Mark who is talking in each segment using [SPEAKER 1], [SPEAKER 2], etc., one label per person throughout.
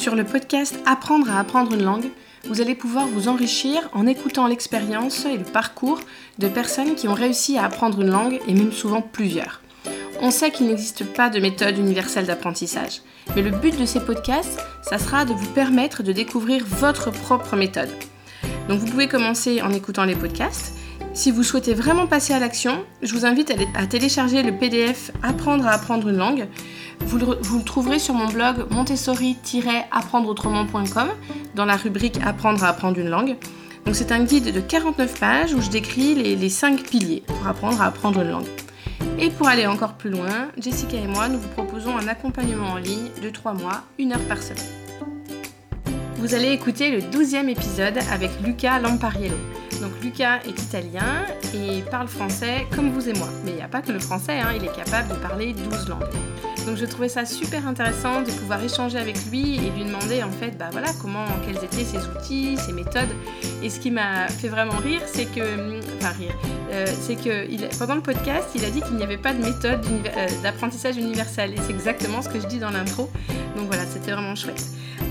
[SPEAKER 1] Sur le podcast Apprendre à apprendre une langue, vous allez pouvoir vous enrichir en écoutant l'expérience et le parcours de personnes qui ont réussi à apprendre une langue et même souvent plusieurs. On sait qu'il n'existe pas de méthode universelle d'apprentissage, mais le but de ces podcasts, ça sera de vous permettre de découvrir votre propre méthode. Donc vous pouvez commencer en écoutant les podcasts. Si vous souhaitez vraiment passer à l'action, je vous invite à télécharger le PDF Apprendre à apprendre une langue. Vous le, trouverez sur mon blog montessori-apprendreautrement.com dans la rubrique Apprendre à apprendre une langue. C'est un guide de 49 pages où je décris les, les 5 piliers pour apprendre à apprendre une langue. Et pour aller encore plus loin, Jessica et moi, nous vous proposons un accompagnement en ligne de 3 mois, 1 heure par semaine. Vous allez écouter le 12e épisode avec Luca Lampariello. Donc Lucas est italien et parle français comme vous et moi. Mais il n'y a pas que le français, hein, il est capable de parler 12 langues. Donc je trouvais ça super intéressant de pouvoir échanger avec lui et lui demander en fait bah voilà comment quels étaient ses outils, ses méthodes. Et ce qui m'a fait vraiment rire, c'est que enfin rire, euh, c'est que pendant le podcast, il a dit qu'il n'y avait pas de méthode euh, d'apprentissage universel. Et c'est exactement ce que je dis dans l'intro. Donc voilà, c'était vraiment chouette.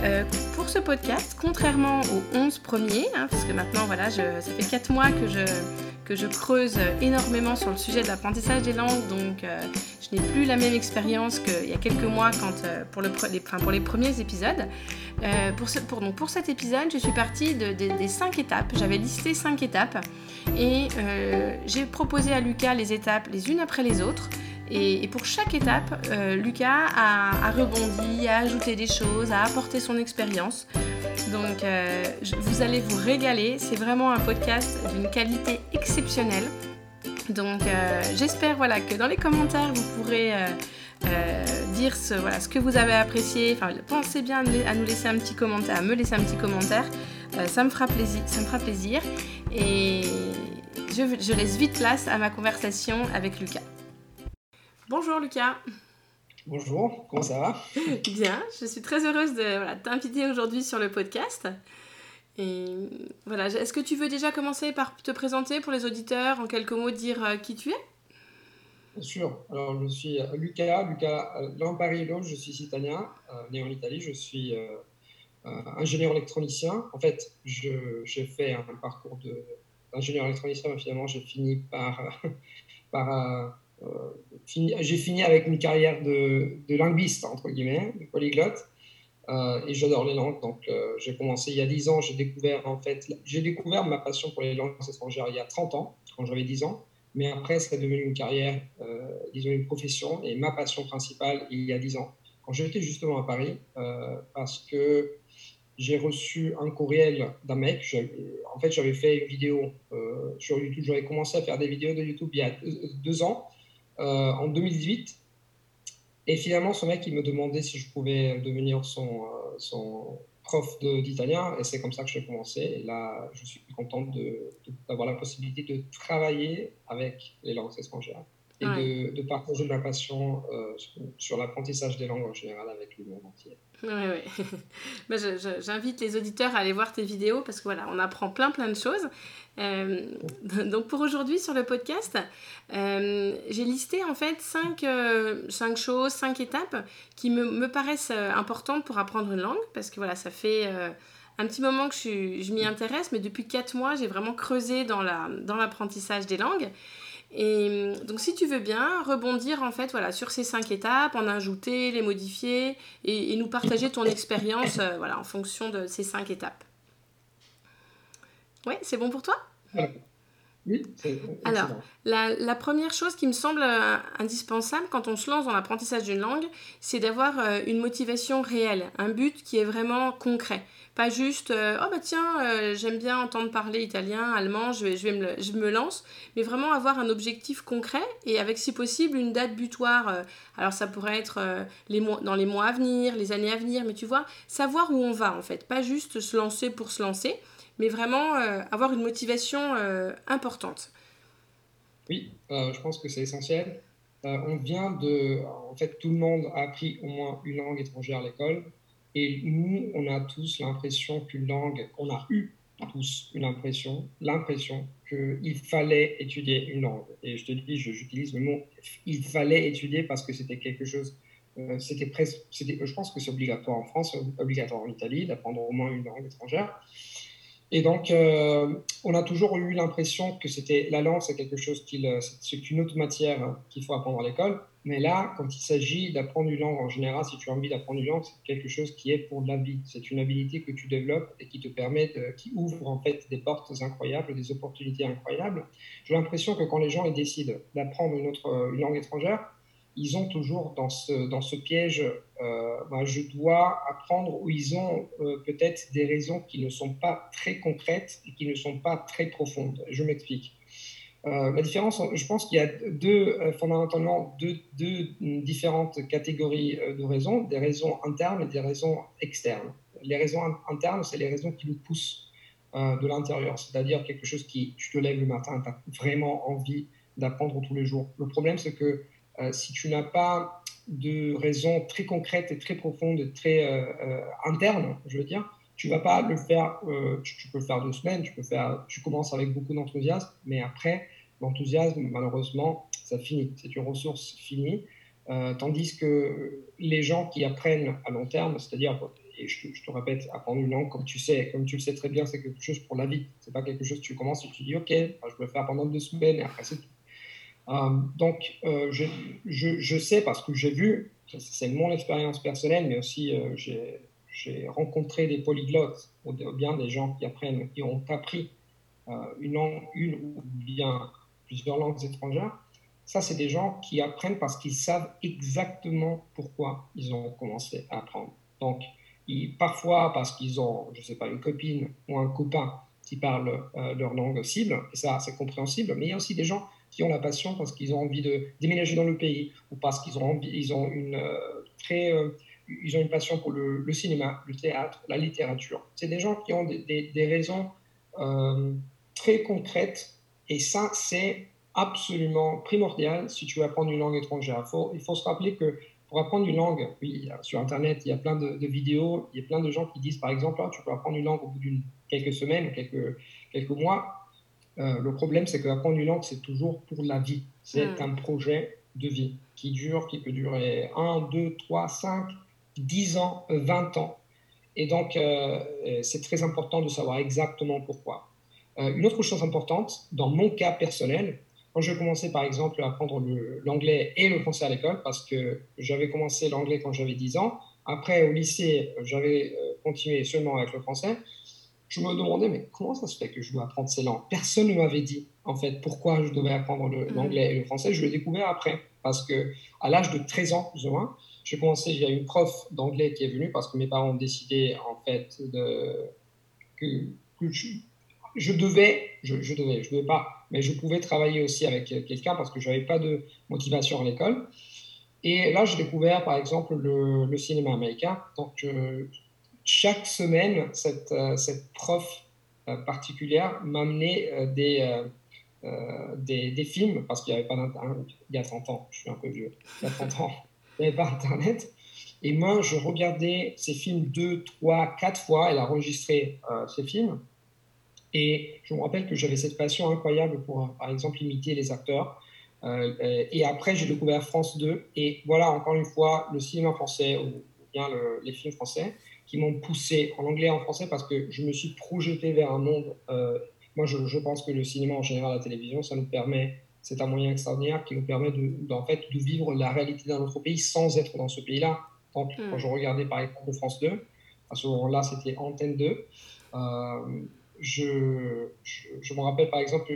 [SPEAKER 1] Euh, pour ce podcast, contrairement aux 11 premiers, hein, parce que maintenant voilà, ça fait 4 mois que je, je creuse énormément sur le sujet de l'apprentissage des langues, donc je n'ai plus la même expérience qu'il y a quelques mois quand, les, pour les premiers épisodes. pour, pour, cet épisode, je suis partie de, des 5 étapes. J'avais listé 5 étapes et euh, j'ai proposé à Lucas les étapes les unes après les autres. Et, pour chaque étape, euh, Lucas a, rebondi, a ajouté des choses, a apporté son expérience. Donc euh, vous allez vous régaler. C'est vraiment un podcast d'une qualité exceptionnelle. Donc j'espère voilà, que dans les commentaires, vous pourrez... dire ce, voilà, ce que vous avez apprécié. Enfin, pensez bien à nous laisser un petit commentaire, à me laisser un petit commentaire. ça me fera plaisir. Ça me fera plaisir. Et je, laisse vite place à ma conversation avec Lucas. Bonjour Lucas.
[SPEAKER 2] Bonjour, comment ça va?
[SPEAKER 1] Bien, je suis très heureuse de t'inviter aujourd'hui sur le podcast. Et voilà, est-ce que tu veux déjà commencer par te présenter pour les auditeurs, en quelques mots dire euh, qui tu es?
[SPEAKER 2] Bien sûr, alors je suis euh, Lucas, Lucas euh, Lamparillo, je suis italien, né en Italie, je suis ingénieur électronicien. En fait, j'ai fait un parcours de ingénieur électronicien, finalement, j'ai fini par. par j'ai fini avec une carrière de, linguiste, entre guillemets, de polyglotte. Euh, et j'adore les langues. Donc, euh, j'ai commencé il y a 10 ans. J'ai découvert, en fait, j'ai découvert ma passion pour les langues étrangères il y a 30 ans, quand j'avais 10 ans. Mais après, c'est devenu une carrière, disons une profession. Et ma passion principale, il y a 10 ans, quand j'étais justement à Paris, parce que j'ai reçu un courriel d'un mec. En fait, j'avais fait une vidéo euh, sur YouTube. J'avais commencé à faire des vidéos de YouTube il y a deux, ans, euh, en 2018. Et finalement, ce mec, il me demandait si je pouvais devenir son, euh, son prof d'italien. Et c'est comme ça que j'ai commencé. Et là, je suis contente d'avoir la possibilité de travailler avec les langues étrangères et de, de, partager ma passion sur l'apprentissage des langues en général avec le monde entier.
[SPEAKER 1] Oui. Bah, j'invite les auditeurs à aller voir tes vidéos parce que voilà, on apprend plein plein de choses. Euh, donc pour aujourd'hui sur le podcast, euh, j'ai listé en fait cinq, euh, cinq, choses, cinq étapes qui me, me, paraissent importantes pour apprendre une langue parce que voilà, ça fait un petit moment que je, je m'y intéresse, mais depuis quatre mois, j'ai vraiment creusé dans l'apprentissage dans des langues. Et donc si tu veux bien rebondir en fait voilà sur ces cinq étapes, en ajouter, les modifier et, nous partager ton expérience euh, voilà en fonction de ces cinq étapes. Oui, c'est bon pour toi?
[SPEAKER 2] Oui.
[SPEAKER 1] Alors la, la, première chose qui me semble euh, indispensable quand on se lance dans l'apprentissage d'une langue, c'est d'avoir euh, une motivation réelle, un but qui est vraiment concret. Pas juste, euh, oh bah tiens, euh, j'aime bien entendre parler italien, allemand, je, vais, je, vais me, je me lance, mais vraiment avoir un objectif concret et avec si possible une date butoir. Euh, alors ça pourrait être les mois, dans les mois à venir, les années à venir, mais tu vois, savoir où on va en fait, pas juste se lancer pour se lancer, mais vraiment avoir une motivation importante.
[SPEAKER 2] Oui, je pense que c'est essentiel. on vient de, en fait, tout le monde a appris au moins une langue étrangère à l'école. Et nous, on a tous l'impression qu'une langue, on a eu tous une impression, l'impression qu'il fallait étudier une langue. Et je te dis, j'utilise le mot il fallait étudier parce que c'était quelque chose c'était presque, je pense que c'est obligatoire en France, obligatoire en Italie, d'apprendre au moins une langue étrangère. Et donc, euh, on a toujours eu l'impression que c'était la langue, c'est quelque chose qui, c'est une autre matière qu'il faut apprendre à l'école. Mais là, quand il s'agit d'apprendre une langue en général, si tu as envie d'apprendre une langue, c'est quelque chose qui est pour la vie. C'est une habilité que tu développes et qui te permet, de, qui ouvre en fait des portes incroyables, des opportunités incroyables. J'ai l'impression que quand les gens décident d'apprendre une autre une langue étrangère, ils ont toujours dans ce, dans ce piège, euh, bah, je dois apprendre, où ils ont euh, peut-être des raisons qui ne sont pas très concrètes et qui ne sont pas très profondes. Je m'explique. Euh, la différence, je pense qu'il y a deux, fondamentalement deux, deux, différentes catégories de raisons, des raisons internes et des raisons externes. Les raisons internes, c'est les raisons qui nous poussent de l'intérieur, c'est-à-dire quelque chose qui, tu te lèves le matin, tu as vraiment envie d'apprendre tous les jours. Le problème, c'est que si tu n'as pas de raison très concrète et très profonde très euh, euh, interne, je veux dire, tu vas pas le faire, tu, peux le faire deux semaines, tu, peux faire, tu commences avec beaucoup d'enthousiasme, mais après, l'enthousiasme, malheureusement, ça finit, c'est une ressource finie. tandis que les gens qui apprennent à long terme, c'est-à-dire, et je, te répète, apprendre une langue, comme tu sais, comme tu le sais très bien, c'est quelque chose pour la vie. C'est pas quelque chose que tu commences et tu dis, ok, je vais le faire pendant deux semaines et après c'est tout. Euh, donc, euh, je, sais parce que j'ai vu, c'est mon expérience personnelle, mais aussi euh, j'ai rencontré des polyglottes, ou bien des gens qui apprennent, qui ont appris une langue, une ou bien plusieurs langues étrangères. Ça, c'est des gens qui apprennent parce qu'ils savent exactement pourquoi ils ont commencé à apprendre. Donc, parfois parce qu'ils ont, je ne sais pas, une copine ou un copain qui parle leur langue cible, et ça, c'est compréhensible, mais il y a aussi des gens qui ont la passion parce qu'ils ont envie de déménager dans le pays ou parce qu'ils ont, ont, une, euh, euh, ont une passion pour le, cinéma, le théâtre, la littérature. C'est des gens qui ont des, des, raisons euh, très concrètes et ça, c'est absolument primordial si tu veux apprendre une langue étrangère. Il faut, se rappeler que pour apprendre une langue, oui, sur Internet, il y a plein de, vidéos, il y a plein de gens qui disent, par exemple, ah, tu peux apprendre une langue au bout de quelques semaines, quelques, quelques mois. Euh, le problème, c'est qu'apprendre une langue, c'est toujours pour la vie. C'est hmm. un projet de vie qui dure, qui peut durer 1, 2, 3, 5, 10 ans, 20 ans. Et donc, euh, euh, c'est très important de savoir exactement pourquoi. une autre chose importante, dans mon cas personnel, quand je commençais par exemple à apprendre l'anglais et le français à l'école, parce que j'avais commencé l'anglais quand j'avais 10 ans, après au lycée, j'avais continué seulement avec le français, je me demandais, mais comment ça se fait que je dois apprendre ces langues? Personne ne m'avait dit, en fait, pourquoi je devais apprendre mm. l'anglais et le français. Je l'ai découvert après, parce que à l'âge de 13 ans, plus ou moins, j'ai commencé, il y a une prof d'anglais qui est venue, parce que mes parents ont décidé, en fait, de, que, je, devais, je, je, devais, je devais pas, mais je pouvais travailler aussi avec quelqu'un, parce que je n'avais pas de motivation à l'école. Et là, j'ai découvert, par exemple, le, le cinéma américain. Donc, chaque semaine, cette, euh, cette prof euh, particulière m'amenait euh, des, des, des, films, parce qu'il n'y avait pas d'Internet, il y a 30 ans, je suis un peu vieux, il y a 30 ans, il n'y avait pas Internet. Et moi, je regardais ces films deux, trois, quatre fois. Elle a enregistré ces films. Et je me rappelle que j'avais cette passion incroyable pour, par exemple, imiter les acteurs. et après, j'ai découvert France 2. Et voilà, encore une fois, le cinéma français, ou bien les films français qui m'ont poussé en anglais et en français parce que je me suis projeté vers un monde. Euh, moi, je, pense que le cinéma en général, la télévision, ça nous permet, c'est un moyen extraordinaire qui nous permet de, en fait, de vivre la réalité d'un autre pays sans être dans ce pays-là. Quand, hmm. quand je regardais par exemple France 2, à ce moment-là, c'était Antenne 2. Euh, je, je, me rappelle par exemple,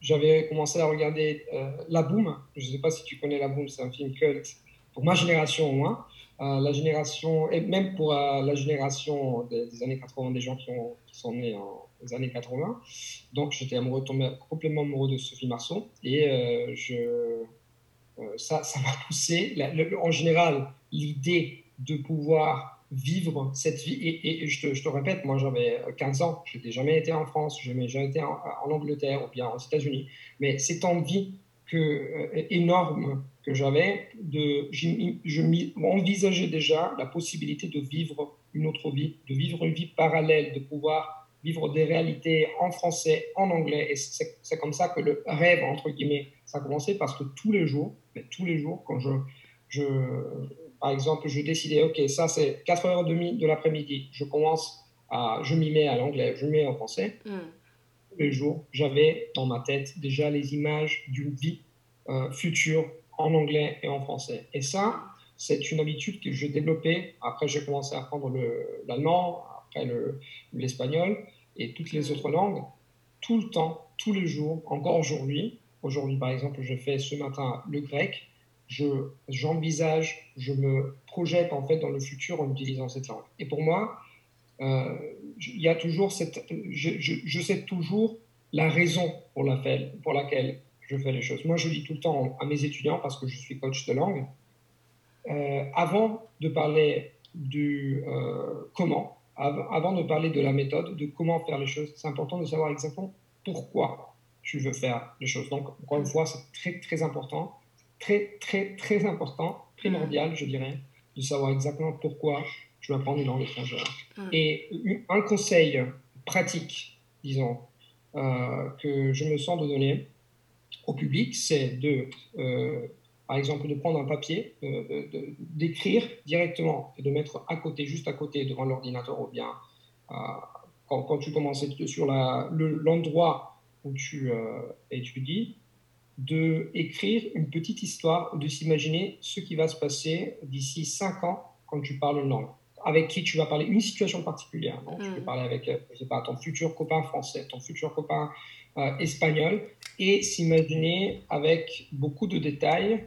[SPEAKER 2] j'avais commencé à regarder euh, La Boom. Je ne sais pas si tu connais La Boom, c'est un film culte pour ma génération au moins la génération, et même pour euh, la génération des, années 80, des gens qui, ont, qui sont nés en, les années 80. Donc j'étais amoureux, tombé complètement amoureux de Sophie Marceau. Et euh, je, euh, ça, ça m'a poussé, en général, l'idée de pouvoir vivre cette vie. Et, je, te, je, te, répète, moi j'avais 15 ans, je n'ai jamais été en France, je n'ai jamais été en, en, Angleterre ou bien aux États-Unis. Mais cette envie que, énorme que j'avais, de, je m'envisageais déjà la possibilité de vivre une autre vie, de vivre une vie parallèle, de pouvoir vivre des réalités en français, en anglais. Et c'est comme ça que le rêve, entre guillemets, ça a commencé parce que tous les jours, mais tous les jours, quand je, je par exemple, je décidais, OK, ça c'est 4h30 de l'après-midi, je commence à, je m'y mets à l'anglais, je m'y mets en français. Mm. Tous les jours, j'avais dans ma tête déjà les images d'une vie euh, future en anglais et en français. Et ça, c'est une habitude que j'ai développée. Après, j'ai commencé à apprendre l'allemand, après l'espagnol et toutes les autres langues, tout le temps, tous les jours, encore aujourd'hui. Aujourd'hui, par exemple, je fais ce matin le grec. J'envisage, je, me projette en fait dans le futur en utilisant cette langue. Et pour moi, euh, il y a toujours cette, je, je, sais toujours la raison pour laquelle, pour laquelle je fais les choses. Moi, je dis tout le temps à mes étudiants, parce que je suis coach de langue, euh, avant de parler du euh, comment, avant de parler de la méthode, de comment faire les choses, c'est important de savoir exactement pourquoi tu veux faire les choses. Donc, encore une fois, c'est très, très important, très, très, très important, primordial, je dirais, de savoir exactement pourquoi tu vas apprendre une langue étrangère. Et un conseil pratique, disons, euh, que je me sens de donner au public, c'est de par exemple, de prendre un papier, d'écrire directement et de mettre à côté, juste à côté, devant l'ordinateur ou bien euh, quand, tu commences sur l'endroit où tu euh, étudies, de écrire une petite histoire, de s'imaginer ce qui va se passer d'ici cinq ans quand tu parles une langue. Avec qui tu vas parler, une situation particulière. Non Tu peux mm. parler avec, euh, je sais pas, ton futur copain français, ton futur copain espagnol, et s'imaginer avec beaucoup de détails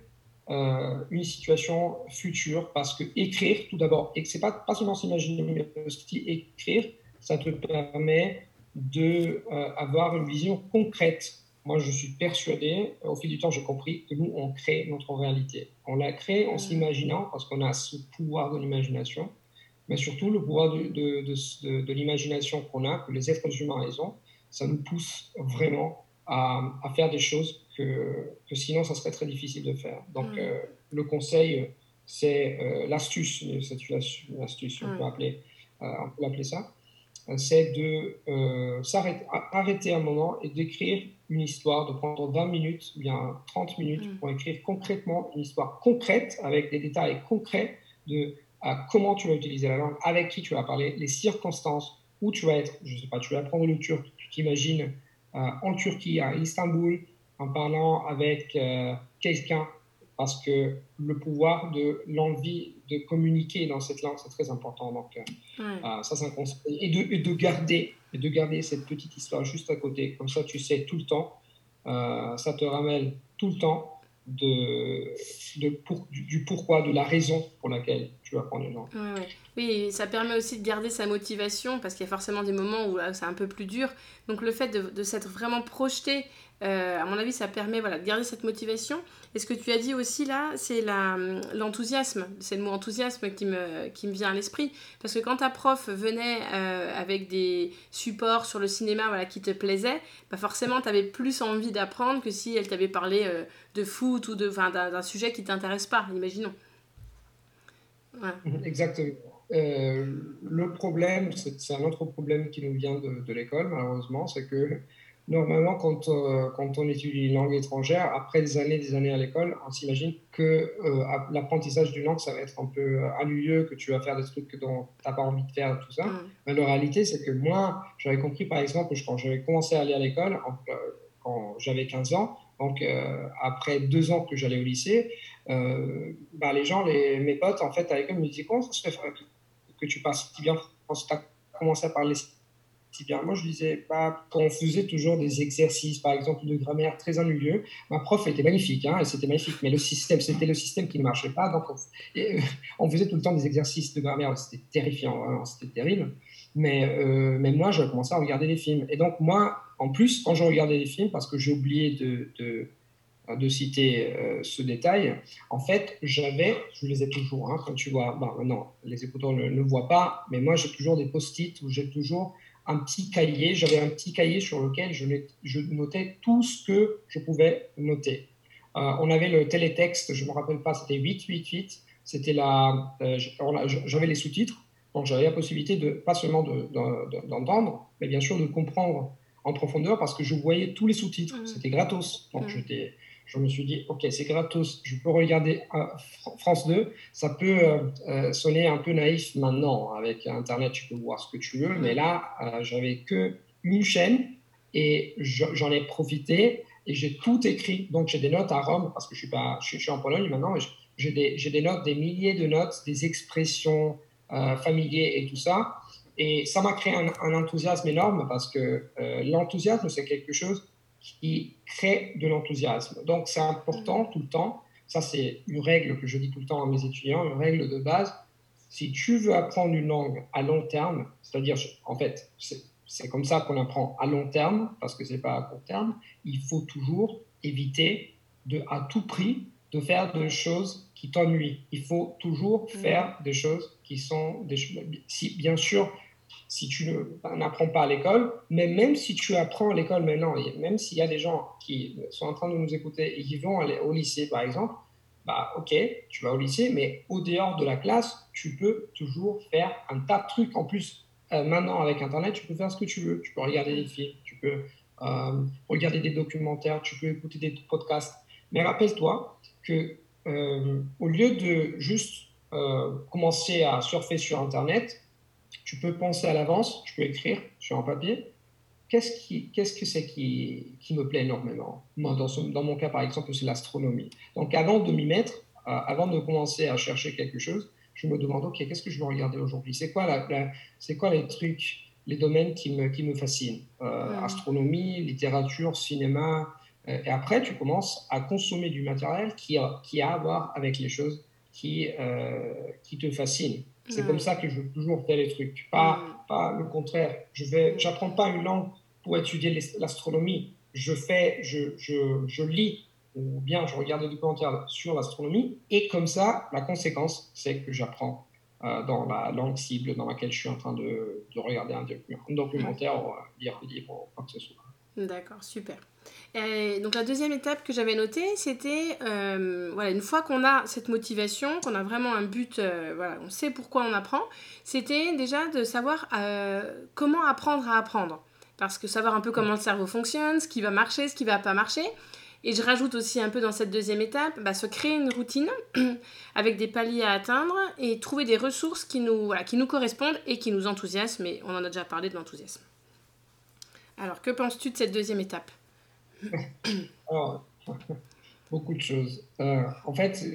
[SPEAKER 2] euh, une situation future parce que écrire, tout d'abord, et c'est pas, pas seulement s'imaginer, mais aussi écrire, ça te permet de euh, avoir une vision concrète. Moi, je suis persuadé, au fil du temps, j'ai compris que nous, on crée notre réalité. On la crée en mmh. s'imaginant parce qu'on a ce pouvoir de l'imagination, mais surtout le pouvoir de, de, de, de l'imagination qu'on a, que les êtres humains ont, ça nous pousse vraiment à, à faire des choses que, que, sinon, ça serait très difficile de faire. Donc, mm. euh, le conseil, c'est euh, l'astuce, c'est une astuce, on, mm. peut appeler, euh, on peut l'appeler ça, c'est de s'arrêter, arrêter un moment et d'écrire une histoire, de prendre 20 minutes, bien 30 minutes mm. pour écrire concrètement une histoire concrète, avec des détails concrets de à comment tu vas utiliser la langue, avec qui tu vas parler, les circonstances, où tu vas être, je ne sais pas, tu vas apprendre le turc, tu t'imagines en Turquie, à Istanbul, en parlant avec euh, quelqu'un, parce que le pouvoir de l'envie de communiquer dans cette langue, c'est très important. Donc, euh, euh, ça, c'est un conseil. Et de, de, garder, et de garder cette petite histoire juste à côté. Comme ça, tu sais tout le temps. ça te ramène tout le temps de, du, pourquoi, de la raison pour laquelle tu vas prendre une langue.
[SPEAKER 1] Oui, ça permet aussi de garder sa motivation parce qu'il y a forcément des moments où c'est un peu plus dur. Donc le fait de s'être vraiment projeté euh, à mon avis, ça permet voilà, de garder cette motivation. Et ce que tu as dit aussi là, c'est l'enthousiasme. c'est le mot enthousiasme qui me, qui me vient à l'esprit. Parce que quand ta prof venait euh, avec des supports sur le cinéma voilà, qui te plaisaient, bah forcément, tu avais plus envie d'apprendre que si elle t'avait parlé euh, de foot ou d'un sujet qui t'intéresse pas, imaginons.
[SPEAKER 2] Exactement. le problème, c'est un autre problème qui nous vient de, de l'école, malheureusement, c'est que Normalement, quand, euh, quand on étudie une langue étrangère, après des années des années à l'école, on s'imagine que euh, l'apprentissage d'une langue, ça va être un peu ennuyeux, que tu vas faire des trucs dont tu n'as pas envie de faire, tout ça. Mm. Mais la réalité, c'est que moi, j'avais compris, par exemple, que quand j'avais commencé à aller à l'école, euh, quand j'avais 15 ans, donc après deux ans que j'allais au lycée, bah, les gens, les, mes potes, en fait, à l'école, me disaient comment ça se fait que tu passes si bien quand tu as commencé à parler Moi, je disais, bah, quand on faisait toujours des exercices, par exemple, de grammaire très ennuyeux, ma prof était magnifique, hein, c'était magnifique, mais le système, c'était le système qui ne marchait pas. Donc, on, faisait tout le temps des exercices de grammaire, c'était terrifiant, c'était terrible. Mais, euh, moi, j'ai commencé à regarder des films. Et donc, moi, en plus, quand je regardais des films, parce que j'ai oublié de, de citer euh, ce détail. En fait, j'avais, je les ai toujours, hein, quand tu vois, bah, non, les écouteurs ne le voient pas, mais moi j'ai toujours des post-it où j'ai toujours un petit cahier. J'avais un petit cahier sur lequel je, je, notais tout ce que je pouvais noter. Euh, on avait le télétexte, je ne me rappelle pas, c'était 888. C'était la, euh, j'avais les sous-titres, donc j'avais la possibilité de pas seulement d'entendre, mais bien sûr de comprendre en profondeur parce que je voyais tous les sous-titres. Mmh. C'était gratos, donc mmh. Je me suis dit, OK, c'est gratos, je peux regarder France 2. Ça peut sonner un peu naïf maintenant. Avec Internet, tu peux voir ce que tu veux. Mais là, j'avais que une chaîne et j'en ai profité et j'ai tout écrit. Donc, j'ai des notes à Rome parce que je suis, pas, je suis, en Pologne maintenant. J'ai des, des, notes, des milliers de notes, des expressions familières et tout ça. Et ça m'a créé un, enthousiasme énorme parce que euh, l'enthousiasme, c'est quelque chose qui crée de l'enthousiasme. Donc, c'est important tout le temps. Ça, c'est une règle que je dis tout le temps à mes étudiants, une règle de base. Si tu veux apprendre une langue à long terme, c'est-à-dire, en fait, c'est comme ça qu'on apprend à long terme, parce que c'est pas à court terme, il faut toujours éviter de, à tout prix de faire des choses qui t'ennuient. Il faut toujours faire des choses qui sont des si bien sûr si tu n'apprends pas à l'école, mais même si tu apprends à l'école maintenant, même s'il y a des gens qui sont en train de nous écouter et qui vont aller au lycée, par exemple, bah ok, tu vas au lycée, mais au dehors de la classe, tu peux toujours faire un tas de trucs. En plus, euh, maintenant avec Internet, tu peux faire ce que tu veux. Tu peux regarder des films, tu peux euh, regarder des documentaires, tu peux écouter des podcasts. Mais rappelle-toi que euh, au lieu de juste commencer à surfer sur Internet, tu peux penser à l'avance, tu peux écrire sur un papier. Qu'est-ce, qui, qu'est-ce que c'est qui, qui, me plaît énormément? Moi, dans, dans, mon cas, par exemple, c'est l'astronomie. Donc, avant de m'y mettre, euh, avant de commencer à chercher quelque chose, je me demande, OK, qu'est-ce que je vais regarder aujourd'hui? C'est quoi, la, c'est quoi les trucs, les domaines qui me, qui me fascinent? Euh, Astronomie, littérature, cinéma. Euh, et après, tu commences à consommer du matériel qui a, qui a à voir avec les choses qui, qui te fascinent. C'est comme ça que je veux toujours faire les trucs, pas, pas le contraire. Je vais, j'apprends pas une langue pour étudier l'astronomie. Je fais, je, je, je, lis ou bien je regarde des documentaires sur l'astronomie et comme ça, la conséquence, c'est que j'apprends euh, dans la langue cible dans laquelle je suis en train de, de regarder un, documentaire ou lire un livre ou quoi que ce soit.
[SPEAKER 1] D'accord, super. Donc la deuxième étape que j'avais notée, c'était euh, voilà, une fois qu'on a cette motivation, qu'on a vraiment un but, euh, voilà, on sait pourquoi on apprend, c'était déjà de savoir euh, comment apprendre à apprendre. Parce que savoir un peu comment le cerveau fonctionne, ce qui va marcher, ce qui va pas marcher. Et je rajoute aussi un peu dans cette deuxième étape, bah, se créer une routine avec des paliers à atteindre et trouver des ressources qui nous, voilà, qui nous correspondent et qui nous enthousiasment. Et on en a déjà parlé de l'enthousiasme. Alors, que penses-tu de cette deuxième étape?
[SPEAKER 2] Beaucoup de choses. Euh, en fait,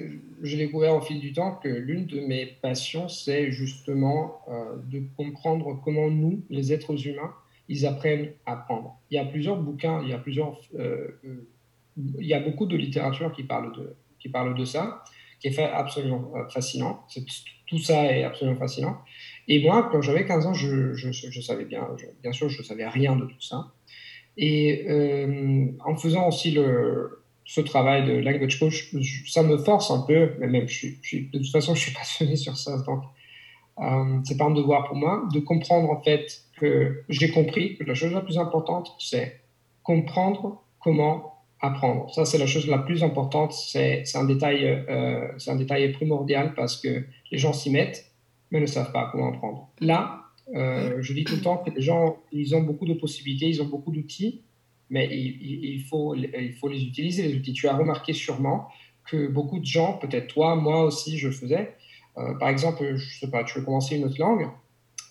[SPEAKER 2] j'ai découvert au fil du temps que l'une de mes passions, c'est justement euh, de comprendre comment nous, les êtres humains, ils apprennent à apprendre. Il y a plusieurs bouquins, il y a plusieurs, euh, il y a beaucoup de littérature qui parle de, qui parle de ça, qui est absolument fascinant. Tout ça est absolument fascinant. Et moi, quand j'avais 15 ans, je, savais bien, bien sûr, je savais rien de tout ça. Et euh, en faisant aussi le, ce travail de language coach, ça me force un peu, mais même je suis, de toute façon, je suis passionné sur ça, donc euh, c'est pas un devoir pour moi, de comprendre en fait que j'ai compris que la chose la plus importante, c'est comprendre comment apprendre. Ça, c'est la chose la plus importante. C'est un détail, euh, un détail primordial parce que les gens s'y mettent, mais ne savent pas comment apprendre. Là, euh, je dis tout le temps que les gens, ils ont beaucoup de possibilités, ils ont beaucoup d'outils, mais il, faut, il faut les utiliser, les outils. Tu as remarqué sûrement que beaucoup de gens, peut-être toi, moi aussi, je le faisais. Euh, par exemple, je sais pas, tu veux commencer une autre langue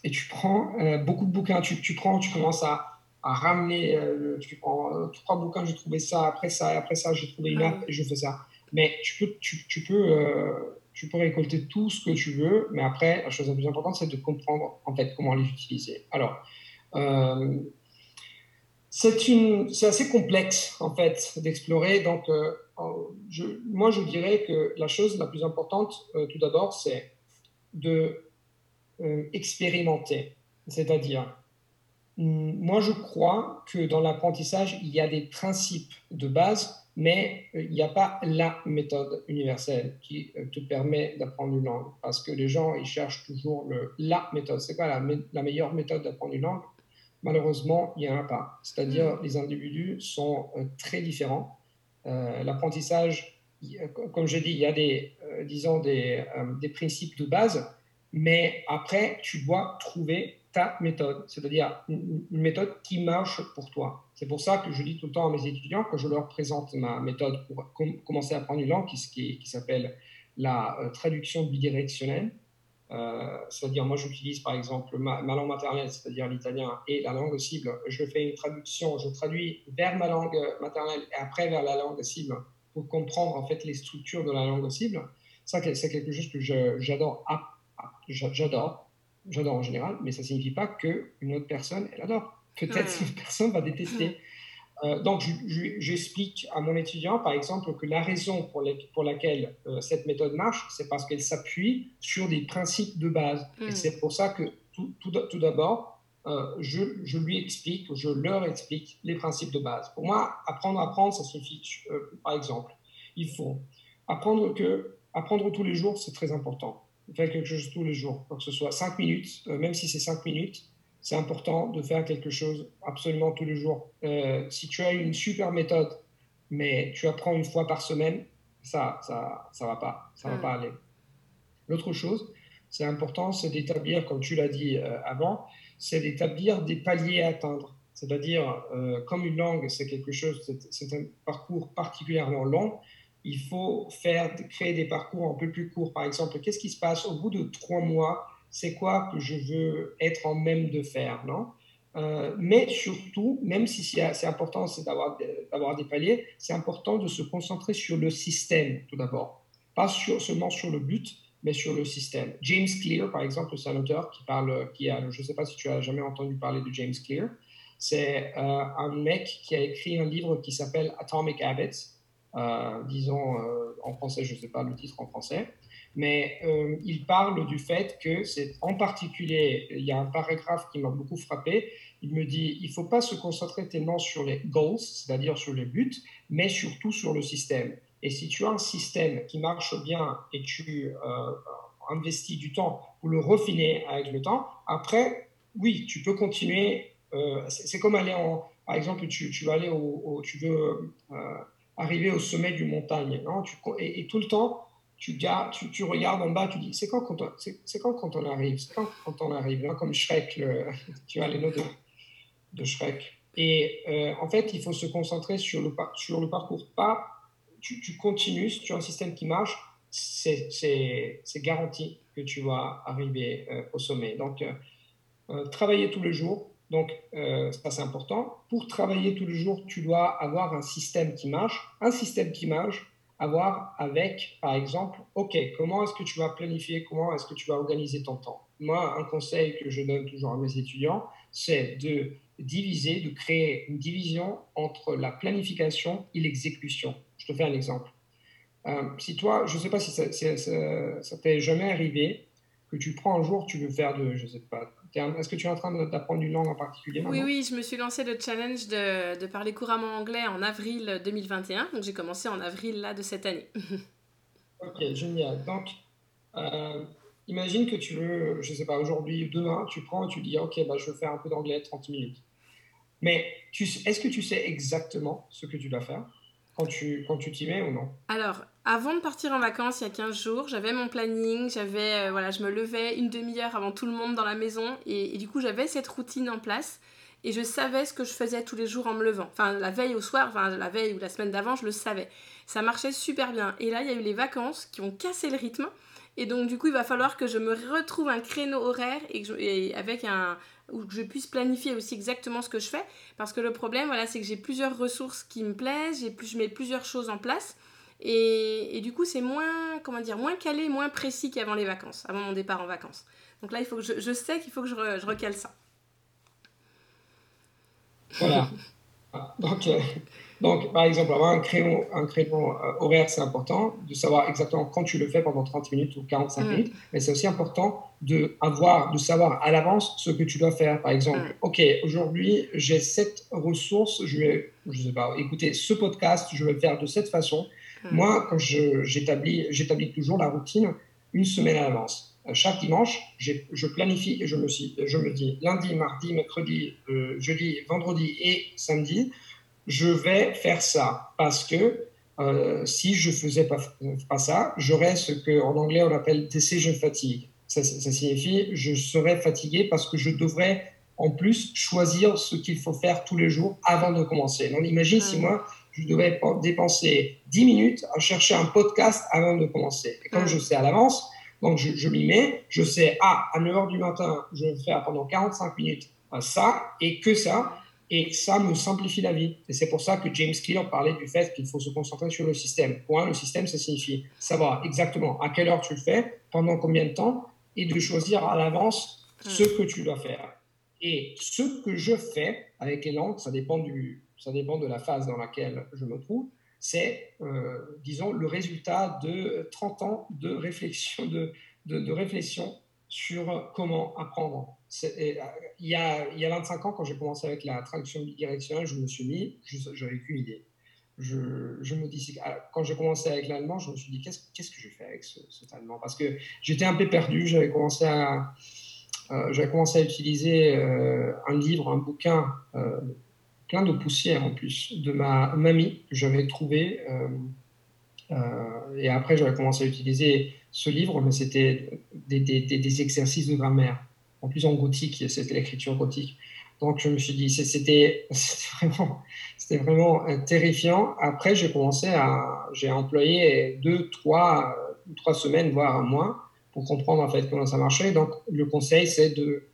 [SPEAKER 2] et tu prends euh, beaucoup de bouquins, tu, tu, prends, tu commences à, à ramener, tu prends trois bouquins, j'ai trouvé ça, après ça, après ça, j'ai trouvé une app et je fais ça. Mais tu peux, tu, tu peux tu peux récolter tout ce que tu veux, mais après, la chose la plus importante, c'est de comprendre en fait comment les utiliser. Alors, euh, c'est assez complexe en fait d'explorer. Donc, euh, je, moi, je dirais que la chose la plus importante, euh, tout d'abord, c'est de expérimenter. C'est-à-dire, moi, je crois que dans l'apprentissage, il y a des principes de base mais euh, il n'y a pas la méthode universelle qui euh, te permet d'apprendre une langue. Parce que les gens, ils cherchent toujours le, la méthode. C'est quoi la, la, meilleure méthode d'apprendre une langue? Malheureusement, il n'y en a pas. C'est-à-dire, mm. les individus sont euh, très différents. L'apprentissage, comme je dis, il y a des, disons, des, des, principes de base, mais après, tu dois trouver ta méthode, c'est-à-dire une, méthode qui marche pour toi. C'est pour ça que je dis tout le temps à mes étudiants, que je leur présente ma méthode pour commencer à apprendre une langue qui, s'appelle la euh, traduction bidirectionnelle. Euh, c'est-à-dire, moi, j'utilise par exemple ma, langue maternelle, c'est-à-dire l'italien, et la langue cible. Je fais une traduction, je traduis vers ma langue maternelle et après vers la langue cible pour comprendre en fait les structures de la langue cible. Ça, c'est quelque chose que j'adore. J'adore j'adore en général, mais ça ne signifie pas qu'une autre personne, elle adore. Peut-être cette personne va détester. Euh, donc, j'explique à mon étudiant, par exemple, que la raison pour, pour laquelle euh, cette méthode marche, c'est parce qu'elle s'appuie sur des principes de base. Et hmm. c'est pour ça que tout, tout, d'abord, euh, je, je, lui explique, je leur explique les principes de base. Pour moi, apprendre à apprendre, ça signifie, par exemple, il faut apprendre que apprendre tous les jours, c'est très important faire quelque chose tous les jours, que ce soit 5 minutes, même si c'est 5 minutes, c'est important de faire quelque chose absolument tous les jours. Euh, si tu as une super méthode, mais tu apprends une fois par semaine, ça ça ça va pas, ça va pas aller. L'autre chose, c'est important, c'est d'établir, comme tu l'as dit euh, avant, c'est d'établir des paliers à atteindre. C'est-à-dire, comme une langue, c'est quelque chose, c'est un parcours particulièrement long, il faut faire, créer des parcours un peu plus courts. Par exemple, qu'est-ce qui se passe au bout de trois mois C'est quoi que je veux être en même de faire, non? Euh, mais surtout, même si c'est important c'est d'avoir, des paliers, c'est important de se concentrer sur le système tout d'abord. Pas seulement sur le but, mais sur le système. James Clear, par exemple, c'est un auteur qui parle, qui a, je ne sais pas si tu as jamais entendu parler de James Clear, c'est euh, un mec qui a écrit un livre qui s'appelle Atomic Habits euh, disons en français, je ne sais pas le titre en français, mais euh, il parle du fait que c'est en particulier, il y a un paragraphe qui m'a beaucoup frappé, il me dit, il ne faut pas se concentrer tellement sur les goals, c'est-à-dire sur les buts, mais surtout sur le système. Et si tu as un système qui marche bien et tu investis du temps pour le refiner avec le temps, après, oui, tu peux continuer. c'est comme aller en, par exemple, tu, tu aller au, tu veux arriver au sommet du montagne. Non? Et, tout le temps, tu, regardes en bas, tu dis, c'est quand quand on, c'est, arrive C'est quand quand on arrive là, Comme Shrek, le, tu as les notes de, Shrek. Et euh, en fait, il faut se concentrer sur le, sur le parcours. Pas, tu, continues, si tu as un système qui marche, c'est, c'est, garanti que tu vas arriver euh, au sommet. Donc, euh, travailler tous les jours, donc, ça c'est important. Pour travailler tous les jours, tu dois avoir un système qui marche. Un système qui marche, avoir avec, par exemple, OK, comment est-ce que tu vas planifier, comment est-ce que tu vas organiser ton temps? Moi, un conseil que je donne toujours à mes étudiants, c'est de diviser, de créer une division entre la planification et l'exécution. Je te fais un exemple. Euh, si toi, je ne sais pas si ça, ça t'est jamais arrivé, que tu prends un jour, tu veux faire de, je sais pas, est-ce que tu es en train d'apprendre une langue en particulier
[SPEAKER 1] Oui, oui, je me suis lancé le challenge de, de, parler couramment anglais en avril 2021. Donc j'ai commencé en avril là de cette année.
[SPEAKER 2] ok, génial. Donc, euh, imagine que tu veux, je sais pas, aujourd'hui ou demain, tu prends et tu dis, ok, bah, je veux faire un peu d'anglais 30 minutes. Mais est-ce que tu sais exactement ce que tu dois faire quand tu quand tu t'y mets ou non?
[SPEAKER 1] Alors, avant de partir en vacances, il y a 15 jours, j'avais mon planning, j'avais, euh, voilà, je me levais une demi-heure avant tout le monde dans la maison et, du coup j'avais cette routine en place et je savais ce que je faisais tous les jours en me levant. Enfin, la veille au soir, enfin la veille ou la semaine d'avant, je le savais. Ça marchait super bien. Et là, il y a eu les vacances qui ont cassé le rythme. Et donc, du coup, il va falloir que je me retrouve un créneau horaire et, que avec un, où je puisse planifier aussi exactement ce que je fais. Parce que le problème, voilà, c'est que j'ai plusieurs ressources qui me plaisent, plus, je mets plusieurs choses en place. Et, du coup, c'est moins, comment dire, moins calé, moins précis qu'avant les vacances, avant mon départ en vacances. Donc là, il faut que je, sais qu'il faut que je, je, recale ça.
[SPEAKER 2] Voilà. donc, euh, donc, par exemple, avoir un créneau, un créneau euh, horaire, c'est important, de savoir exactement quand tu le fais pendant 30 minutes ou 45 mm. minutes, mais c'est aussi important de, avoir, de savoir à l'avance ce que tu dois faire. Par exemple. OK, aujourd'hui, j'ai cette ressource, je vais, je sais pas, écouter ce podcast, je vais le faire de cette façon. Moi, quand j'établis, j'établis toujours la routine une semaine à l'avance. Euh, chaque dimanche, je planifie et je me, je me dis lundi, mardi, mercredi, euh, jeudi, vendredi et samedi, je vais faire ça parce que euh, si je faisais pas, pas ça, j'aurais ce qu'en anglais on appelle decision fatigue. ça, signifie je serai fatigué parce que je devrais en plus choisir ce qu'il faut faire tous les jours avant de commencer. Donc imagine si moi, je devais dépenser 10 minutes à chercher un podcast avant de commencer. Et comme je sais à l'avance, donc je, je m'y mets, je sais, ah, à 9h du matin, je vais faire pendant 45 minutes euh, ça et que ça. Et ça me simplifie la vie. Et c'est pour ça que James Clear parlait du fait qu'il faut se concentrer sur le système. Point, le système, ça signifie savoir exactement à quelle heure tu le fais, pendant combien de temps, et de choisir à l'avance ce que tu dois faire. Et ce que je fais avec les langues, ça dépend, du, ça dépend de la phase dans laquelle je me trouve, c'est, euh, disons, le résultat de 30 ans de réflexion, de, de, réflexion sur comment apprendre. Euh, il, y a, il y a 25 ans, quand j'ai commencé avec la traduction bidirectionnelle, je me suis mis, j'avais qu'une idée. Je, je, me dis, ah, quand j'ai commencé avec l'allemand, je me suis dit, qu'est-ce, qu'est-ce que je fais avec ce, cet allemand? Parce que j'étais un peu perdu, j'avais commencé à, euh, j'avais commencé à utiliser un livre, un bouquin, plein de poussière en plus, de ma mamie que j'avais trouvé. et après, j'avais commencé à utiliser ce livre, mais c'était des, exercices de grammaire, en plus en gothique, c'était l'écriture gothique. Donc je me suis dit, c'était vraiment, vraiment euh, terrifiant. Après, j'ai commencé à, j'ai employé deux, trois, trois semaines, voire un mois, pour comprendre en fait comment ça marchait. Donc le conseil, c'est de,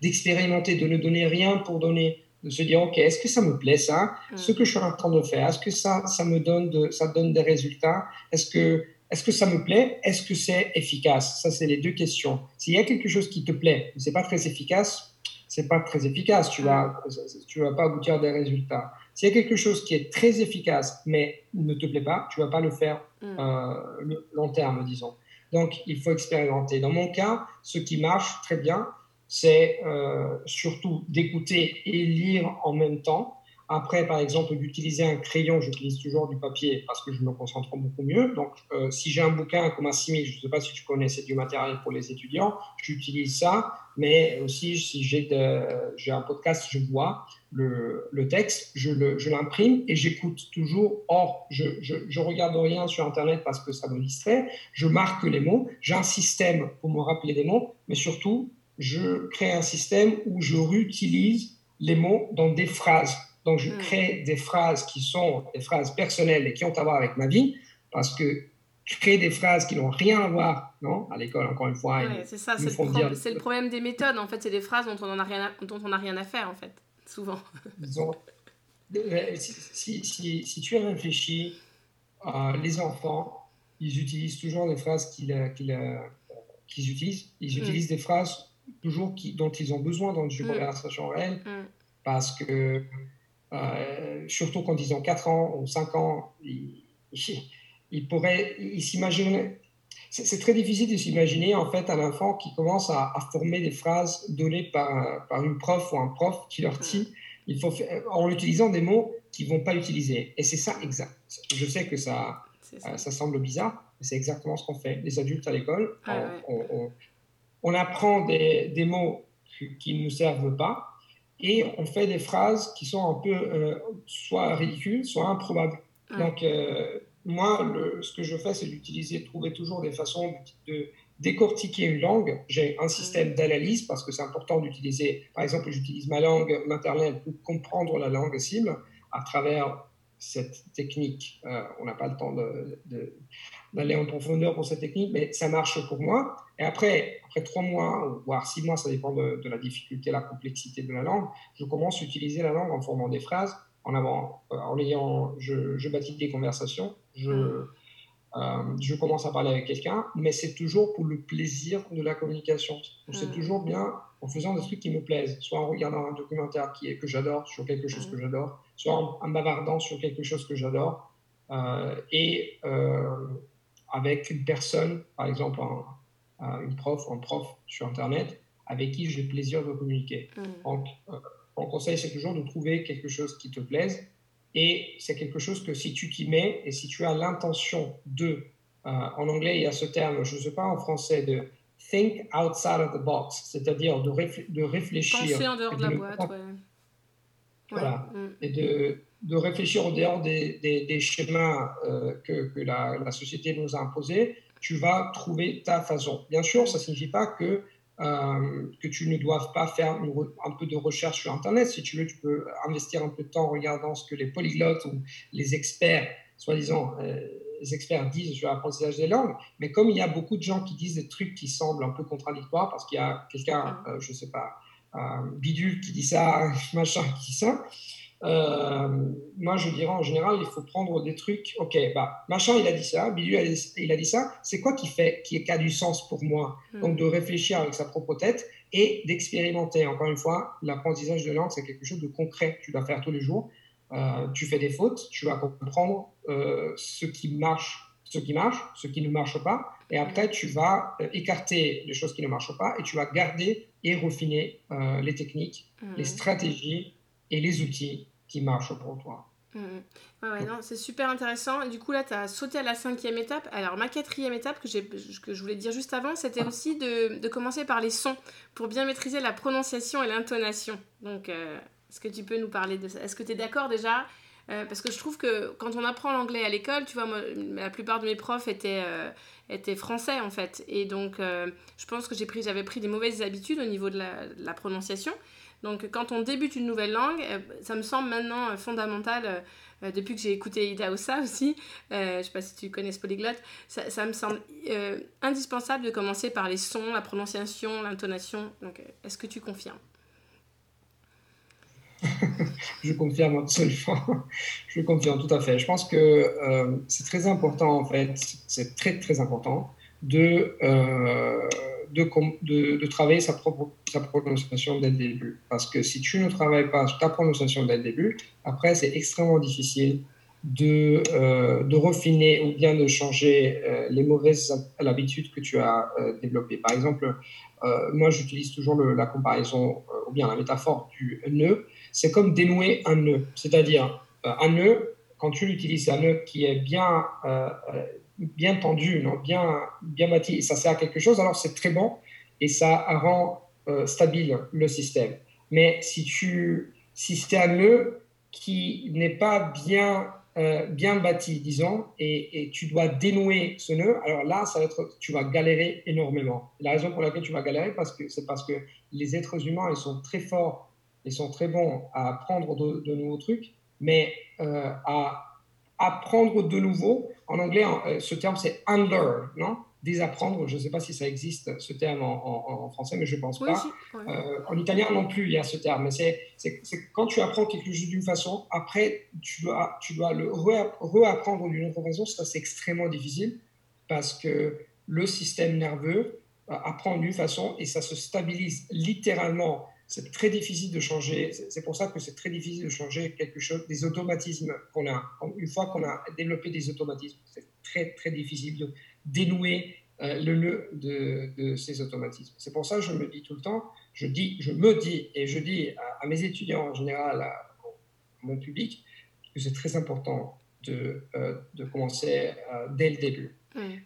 [SPEAKER 2] d'expérimenter, de, ne donner rien pour donner, de se dire, ok, est-ce que ça me plaît ça, mm. ce que je suis en train de faire, est-ce que ça, ça me donne, de, ça donne des résultats, est-ce que est-ce que ça me plaît? Est-ce que c'est efficace? Ça, c'est les deux questions. S'il y a quelque chose qui te plaît, mais c'est pas très efficace, c'est pas très efficace. Tu vas, tu vas pas aboutir à des résultats. S'il y a quelque chose qui est très efficace, mais ne te plaît pas, tu vas pas le faire mm. euh, long terme, disons. Donc, il faut expérimenter. Dans mon cas, ce qui marche très bien, c'est euh, surtout d'écouter et lire en même temps. Après, par exemple, d'utiliser un crayon, j'utilise toujours du papier parce que je me concentre beaucoup mieux. Donc, euh, si j'ai un bouquin comme un simil, je ne sais pas si tu connais, c'est du matériel pour les étudiants, j'utilise ça. Mais aussi, si j'ai un podcast, je vois le, texte, je l'imprime et j'écoute toujours. Or, je, je, regarde rien sur Internet parce que ça me distrait. Je marque les mots. J'ai un système pour me rappeler des mots, mais surtout, je crée un système où je réutilise les mots dans des phrases. Donc, je hmm. crée des phrases qui sont des phrases personnelles et qui ont à voir avec ma vie, parce que créer des phrases qui n'ont rien à voir, non À l'école, encore une fois.
[SPEAKER 1] c'est ça, c'est le, problème des méthodes, en fait. C'est des phrases dont on n'a rien, à, dont on rien à faire, en fait, souvent.
[SPEAKER 2] Disons, euh, si, si, si, tu réfléchis, euh, les enfants, ils utilisent toujours des phrases qu'ils euh, qu'ils utilisent. Ils hmm. utilisent des phrases toujours qui, dont ils ont besoin dans une hmm. conversation réelle, parce que euh, surtout quand ils ont 4 ans ou 5 ans, ils, ils pourraient, ils s'imaginent. C'est très difficile de s'imaginer en fait un enfant qui commence à, former des phrases données par, par une prof ou un prof qui leur dit il faut en utilisant des mots qu'ils vont pas utiliser. Et c'est ça exact. Je sais que ça, ça. ça semble bizarre, mais c'est exactement ce qu'on fait. Les adultes à l'école, ah on, on, apprend des, des mots qui ne nous servent pas et on fait des phrases qui sont un peu euh, soit ridicules, soit improbables. Donc, euh, moi, ce que je fais, c'est d'utiliser, trouver toujours des façons de, décortiquer une langue. J'ai un système d'analyse parce que c'est important d'utiliser, par exemple, j'utilise ma langue maternelle pour comprendre la langue cible à travers cette technique. Euh, on n'a pas le temps d'aller en profondeur pour cette technique, mais ça marche pour moi. Et après, après trois mois, voire six mois, ça dépend de, la difficulté, la complexité de la langue, je commence à utiliser la langue en formant des phrases, en, euh, en ayant, je, je, bâtis des conversations, je, euh, je commence à parler avec quelqu'un, mais c'est toujours pour le plaisir de la communication. C'est toujours bien en faisant des trucs qui me plaisent, soit en regardant un documentaire qui est, que j'adore, sur quelque chose que j'adore, soit en, bavardant sur quelque chose que j'adore, euh, et avec une personne, par exemple une prof ou un prof sur Internet avec qui j'ai le plaisir de communiquer. Mm. Donc, euh, mon conseil, c'est toujours de trouver quelque chose qui te plaise. Et c'est quelque chose que si tu t'y mets et si tu as l'intention de, euh, en anglais, il y a ce terme, je ne sais pas en français, de think outside of the box, c'est-à-dire de, de, réfléchir.
[SPEAKER 1] Penser en dehors de, la boîte, ouais.
[SPEAKER 2] Voilà. Mm. Et de, de, réfléchir en dehors des, des, schémas euh, que, que la, la, société nous a imposés tu vas trouver ta façon. Bien sûr, ça ne signifie pas que, euh, que tu ne dois pas faire un peu de recherche sur Internet. Si tu veux, tu peux investir un peu de temps en regardant ce que les polyglottes ou les experts, soi-disant, euh, les experts disent sur l'apprentissage des langues. Mais comme il y a beaucoup de gens qui disent des trucs qui semblent un peu contradictoires, parce qu'il y a quelqu'un, euh, je ne sais pas, bidule qui dit ça, machin qui dit ça, euh, moi, je dirais en général, il faut prendre des trucs. Ok, bah, machin, il a dit ça, Bilu, il a dit ça. C'est quoi qui fait, qui, a du sens pour moi? Hmm. Donc, de réfléchir avec sa propre tête et d'expérimenter. Encore une fois, l'apprentissage de langue, c'est quelque chose de concret. Tu dois faire tous les jours. Euh, tu fais des fautes, tu vas comprendre euh, ce qui marche, ce qui marche, ce qui ne marche pas, et après tu vas écarter les choses qui ne marchent pas et tu vas garder et refiner les techniques, les hmm. stratégies et les outils qui marchent pour toi.
[SPEAKER 1] Mmh. Ouais, ouais, non, c'est super intéressant. Et du coup, là, tu as sauté à la cinquième étape. Alors, ma quatrième étape que, que je voulais dire juste avant, c'était ah. aussi de, de, commencer par les sons pour bien maîtriser la prononciation et l'intonation. Donc, euh, est-ce que tu peux nous parler de ça? Est-ce que tu es d'accord déjà? Euh, parce que je trouve que quand on apprend l'anglais à l'école, tu vois, la plupart de mes profs étaient, euh, étaient français en fait. Et donc, je pense que j'avais pris, pris des mauvaises habitudes au niveau de la, de la prononciation. Donc quand on débute une nouvelle langue, euh, ça me semble maintenant euh, fondamental, euh, depuis que j'ai écouté Ida Ossa aussi, je ne sais pas si tu connais ce polyglotte, ça, ça me semble indispensable de commencer par les sons, la prononciation, l'intonation. Donc est-ce que tu confirmes?
[SPEAKER 2] Je confirme absolument. je confirme tout à fait. Je pense que c'est très important, en fait, c'est très, très important de, de, travailler sa prononciation dès le début. Parce que si tu ne travailles pas ta prononciation dès le début, après, c'est extrêmement difficile de, euh, de refiner ou bien de changer euh, les mauvaises habitudes que tu as euh, développées. Par exemple, moi, j'utilise toujours la comparaison ou bien la métaphore du nœud. C'est comme dénouer un nœud. C'est-à-dire, un nœud, quand tu l'utilises, un nœud qui est bien bien tendu, non, bien, bien bâti, et ça sert à quelque chose, alors c'est très bon et ça rend euh, stable le système. Mais si, tu, si c'est un nœud qui n'est pas bien, euh, bien bâti, disons, et, tu dois dénouer ce nœud, alors là, ça va être, tu vas galérer énormément. la raison pour laquelle tu vas galérer, parce que, c'est parce que les êtres humains, ils sont très forts, ils sont très bons à apprendre de, nouveaux trucs, mais euh, à apprendre de nouveau, en anglais, euh, ce terme c'est unlearn, non? Désapprendre, je ne sais pas si ça existe ce terme en, français, mais je ne pense pas. Euh, en italien non plus, il y a ce terme. Mais c'est quand tu apprends quelque chose d'une façon, après, tu dois, tu dois le réapprendre d'une autre façon. Ça, c'est extrêmement difficile parce que le système nerveux euh, apprend d'une façon et ça se stabilise littéralement c'est très difficile de changer. C'est pour ça que c'est très difficile de changer quelque chose, des automatismes qu'on a. Une fois qu'on a développé des automatismes, c'est très très difficile de dénouer euh, le nœud de, ces automatismes. C'est pour ça que je me dis tout le temps, je dis, je me dis et je dis à, mes étudiants en général, à, mon public, que c'est très important de, euh, de commencer euh, dès le début.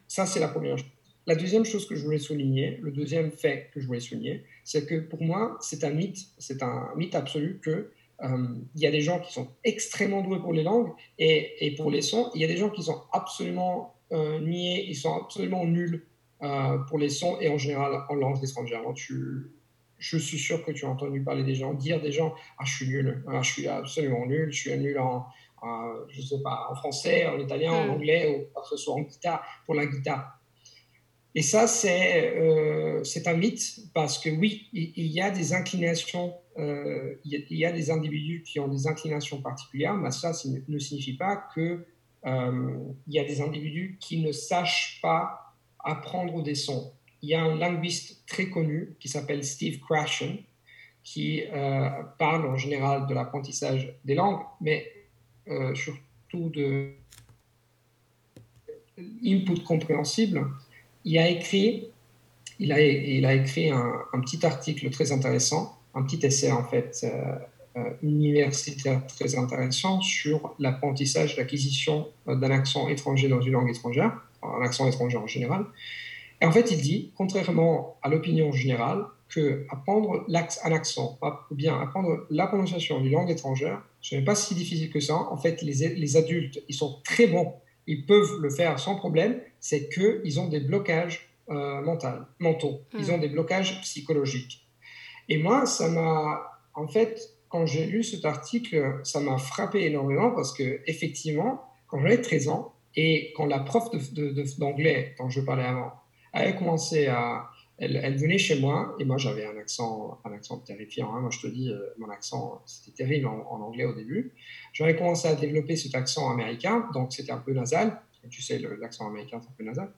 [SPEAKER 2] Ça, c'est la première chose. La deuxième chose que je voulais souligner, le deuxième fait que je voulais souligner, c'est que pour moi, c'est un mythe, c'est un mythe absolu que euh, il y a des gens qui sont extrêmement doués pour les langues et, et pour les sons. Il y a des gens qui sont absolument euh, niais, ils sont absolument nuls euh, pour les sons et en général en langue étrangère. Tu, je suis sûr que tu as entendu parler des gens dire des gens ah je suis nul, ah, je suis absolument nul, je suis nul en, je sais pas en français, en italien, en hmm. anglais ou que ce soit en guitare pour la guitare. Et ça, euh, c'est un mythe parce que oui, il, y a des inclinations, euh, il, y a, des individus qui ont des inclinations particulières, mais ça, ne signifie pas qu'il euh, y a des individus qui ne sachent pas apprendre des sons. Il y a un linguiste très connu qui s'appelle Steve Krashen qui parle en général de l'apprentissage des langues, mais surtout de input compréhensible il a écrit, il a, écrit un, petit article très intéressant, un petit essai en fait euh, euh, universitaire très intéressant sur l'apprentissage, l'acquisition euh, d'un accent étranger dans une langue étrangère, un accent étranger en général. Et en fait, il dit, contrairement à l'opinion générale, que apprendre un accent, ou bien apprendre la prononciation d'une langue étrangère, ce n'est pas si difficile que ça. En fait, les, les adultes, ils sont très bons ils peuvent le faire sans problème, c'est qu'ils ont des blocages euh, mentaux, ils hmm. ont des blocages psychologiques. Et moi, ça m'a, en fait, quand j'ai lu cet article, ça m'a frappé énormément parce que effectivement, quand j'avais 13 ans et quand la prof d'anglais dont je parlais avant avait commencé à, elle, venait chez moi et moi j'avais un accent, un accent terrifiant. Hein. Moi je te dis, euh, mon accent c'était terrible en, anglais au début. J'avais commencé à développer cet accent américain, donc c'était un peu nasal. Tu sais, l'accent américain c'est un peu nasal.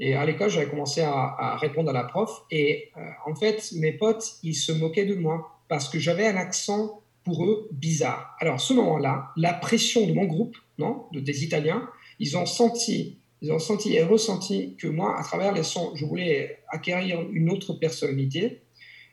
[SPEAKER 2] Et à l'école, j'avais commencé à, répondre à la prof. Et euh, en fait, mes potes, ils se moquaient de moi parce que j'avais un accent pour eux bizarre. Alors, à ce moment-là, la pression de mon groupe, non, de, des Italiens, ils ont senti, ils ont senti et ressenti que moi, à travers les sons, je voulais acquérir une autre personnalité.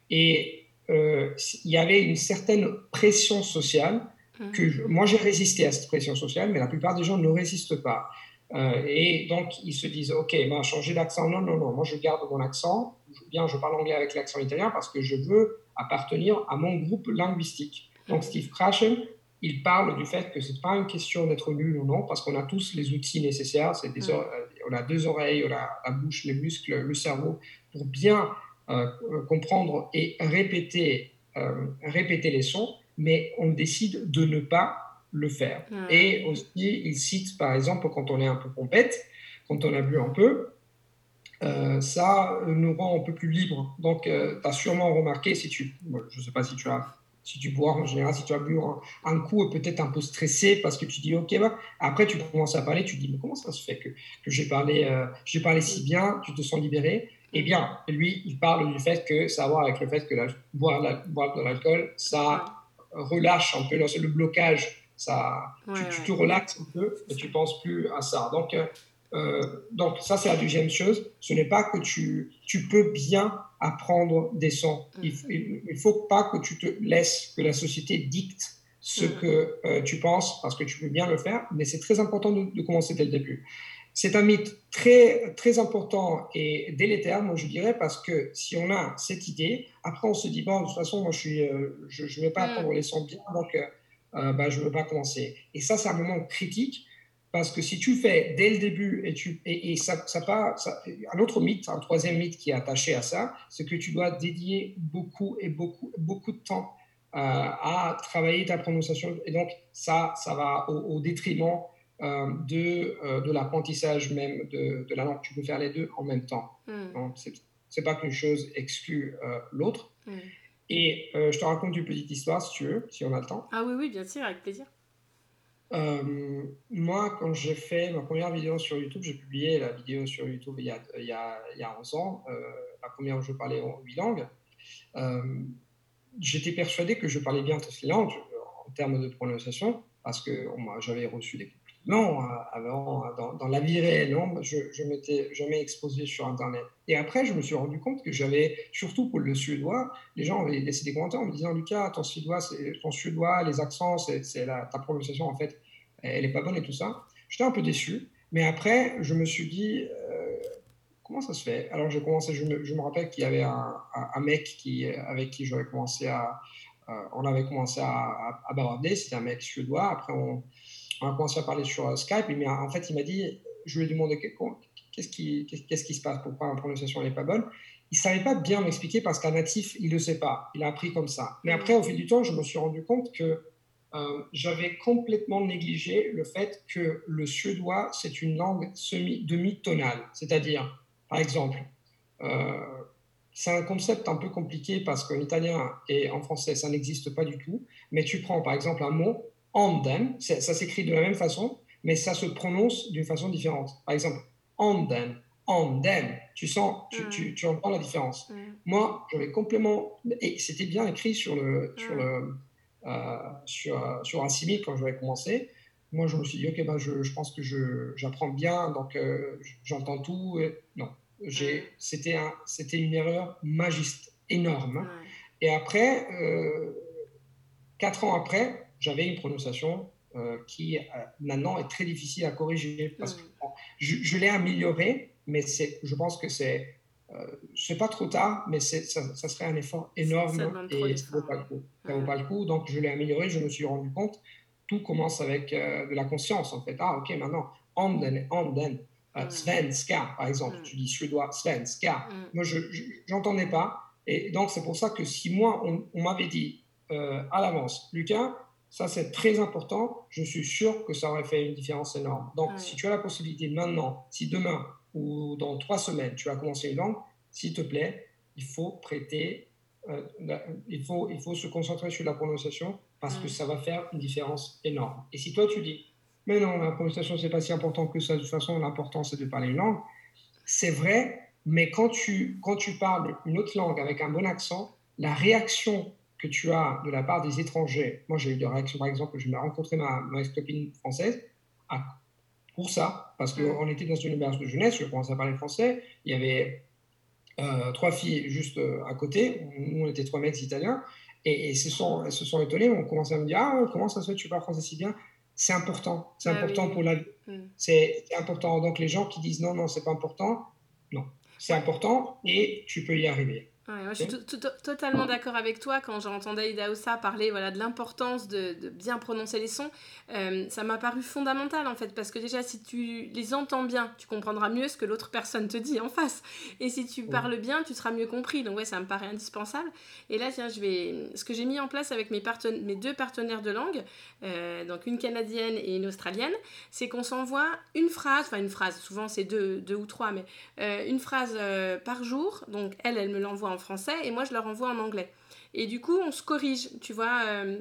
[SPEAKER 2] Et euh, il y avait une certaine pression sociale mmh. que moi j'ai résisté à cette pression sociale, mais la plupart des gens ne résistent pas. Euh, et donc, ils se disent, OK, ben, changer d'accent. Non, non, non, moi, je garde mon accent. Bien, je parle anglais avec l'accent italien parce que je veux appartenir à mon groupe linguistique. Donc, Steve Krashen, il parle du fait que ce n'est pas une question d'être nul ou non, parce qu'on a tous les outils nécessaires. C'est des euh, on a deux oreilles, on a la bouche, les muscles, le cerveau, pour bien euh, comprendre et répéter, répéter les sons, mais on décide de ne pas le faire. Et aussi, il cite, par exemple, quand on est un peu pompette, quand on a bu un peu, euh, ça nous rend un peu plus libre. Donc, euh, tu as sûrement remarqué, si tu, je ne sais pas si tu as, si tu bois en général, si tu as bu un, coup, peut-être un peu stressé parce que tu dis, ok, bah, après tu commences à parler, tu dis, mais comment ça se fait que, que j'ai parlé, euh, j'ai parlé si bien, tu te sens libéré? Eh bien, lui, il parle du fait que ça a à voir avec le fait que la, boire, boire de l'alcool, ça relâche un peu le blocage ça, tu, te relaxes un peu et tu penses plus à ça. Donc, euh, euh, donc ça, c'est la deuxième chose. Ce n'est pas que tu, tu peux bien apprendre des sons. Il ne mm. faut pas que tu te laisses, que la société dicte ce mm. que euh, tu penses, parce que tu peux bien le faire, mais c'est très important de, commencer dès le début. C'est un mythe très, très important et délétère, moi je dirais, parce que si on a cette idée, après on se dit, bon, de toute façon, moi je ne je, je vais pas mm. apprendre les sons bien, donc euh, bah, je ne veux pas commencer. Et ça, c'est un moment critique parce que si tu fais dès le début et, tu, et, ça, ça, pas, un autre mythe, un troisième mythe qui est attaché à ça, c'est que tu dois dédier beaucoup et beaucoup, beaucoup de temps euh, à travailler ta prononciation. Et donc, ça, ça va au, détriment euh, de, de l'apprentissage même de, de, la langue. Tu peux faire les deux en même temps. Hmm. Donc, ce n'est pas qu'une chose exclut l'autre. Hmm. Et euh, je te raconte une petite histoire, si tu veux, si on a le temps.
[SPEAKER 1] Ah oui, oui, bien sûr, avec plaisir.
[SPEAKER 2] Euh, moi, quand j'ai fait ma première vidéo sur YouTube, j'ai publié la vidéo sur YouTube il y a, il y a, il y a 11 ans, euh, la première où je parlais en 8 langues. J'étais persuadé que je parlais bien toutes les langues en termes de prononciation, parce que j'avais reçu des non, euh, avant, dans, la vie réelle, non, je ne m'étais jamais exposé sur Internet. Et après, je me suis rendu compte que j'avais, surtout pour le suédois, les gens avaient laissé des commentaires en me disant Lucas, ton suédois, ton suédois les accents, c'est ta prononciation, en fait, elle n'est pas bonne et tout ça. J'étais un peu déçu. Mais après, je me suis dit euh, Comment ça se fait? Alors, j'ai commencé, je me, je me rappelle qu'il y avait un, mec qui, avec qui j'avais commencé à. Euh, on avait commencé à, à, c'était un mec suédois. Après, on on a commencé à parler sur euh, Skype, mais en fait, il m'a dit, je lui ai demandé qu'est-ce qui, qu'est-ce qui se passe, pourquoi ma prononciation n'est pas bonne. Il ne savait pas bien m'expliquer parce qu'un natif, il ne le sait pas. Il a appris comme ça. Mais après, au fil du temps, je me suis rendu compte que euh, j'avais complètement négligé le fait que le suédois, c'est une langue semi, demi-tonale. C'est-à-dire, par exemple, euh, c'est un concept un peu compliqué parce qu'en italien et en français, ça n'existe pas du tout. Mais tu prends, par exemple, un mot Anden, ça s'écrit de la même façon, mais ça se prononce d'une façon différente. Par exemple, Anden, Anden, tu sens, tu, tu, entends la différence. Moi, j'avais complètement, et c'était bien écrit sur le, sur le, euh, sur, sur un simili quand j'avais commencé. Moi, je me suis dit, ok, ben, je, je pense que j'apprends bien, donc euh, j'entends tout. Et... Non, c'était un, une erreur magiste, énorme. Et après, euh, quatre ans après, j'avais une prononciation euh, qui euh, maintenant est très difficile à corriger parce que je, l'ai améliorée, mais je pense que c'est euh, c'est pas trop tard, mais ça, ça, serait un effort énorme et ça ne vaut pas le coup. Ça vaut pas le coup, donc je l'ai amélioré, je me suis rendu compte. Tout commence avec de la conscience en fait. Ah ok, maintenant anden, anden. Euh, svenska, par exemple. Tu dis suédois, svenska. Moi, je n'entendais pas. Et donc, c'est pour ça que si moi, on, m'avait dit à l'avance, Lucas, ça c'est très important, je suis sûr que ça aurait fait une différence énorme. Donc, si tu as la possibilité maintenant, si demain ou dans trois semaines, tu vas commencer une langue, s'il te plaît, il faut prêter, euh, il, faut, il faut se concentrer sur la prononciation parce que ça va faire une différence énorme. Et si toi tu dis, mais non, la prononciation c'est pas si important que ça, de toute façon l'important c'est de parler une langue, c'est vrai, mais quand tu, quand tu parles une autre langue avec un bon accent, la réaction que tu as de la part des étrangers, moi j'ai eu des réactions, par exemple, je m'ai rencontré ma, ma copine française pour ça, parce qu'on était dans une auberge de jeunesse, je commençais à parler français, il y avait euh, trois filles juste euh, à côté, nous on était trois mecs italiens, et, se sont, elles se sont étonnées, on commençait à me dire Ah, comment ça se fait que tu parles français si bien? C'est important, c'est ah important pour la vie. Mm. C'est important. Donc les gens qui disent non, non, c'est pas important, non, c'est important et tu peux y arriver
[SPEAKER 1] je suis totalement d'accord avec toi quand j'entendais Ida Ossa parler voilà, de l'importance de, bien prononcer les sons. Euh, ça m'a paru fondamental en fait parce que déjà si tu les entends bien, tu comprendras mieux ce que l'autre personne te dit en face. Et si tu parles bien, tu seras mieux compris. Donc ouais, ça me paraît indispensable. Et là, tiens, je vais... ce que j'ai mis en place avec mes, mes deux partenaires de langue, euh, donc une canadienne et une australienne, c'est qu'on s'envoie une phrase, enfin une phrase, souvent c'est deux, deux ou trois, mais euh, une phrase par jour. Donc elle, elle me l'envoie en français et moi je leur envoie en anglais. Et du coup, on se corrige, tu vois. Euh,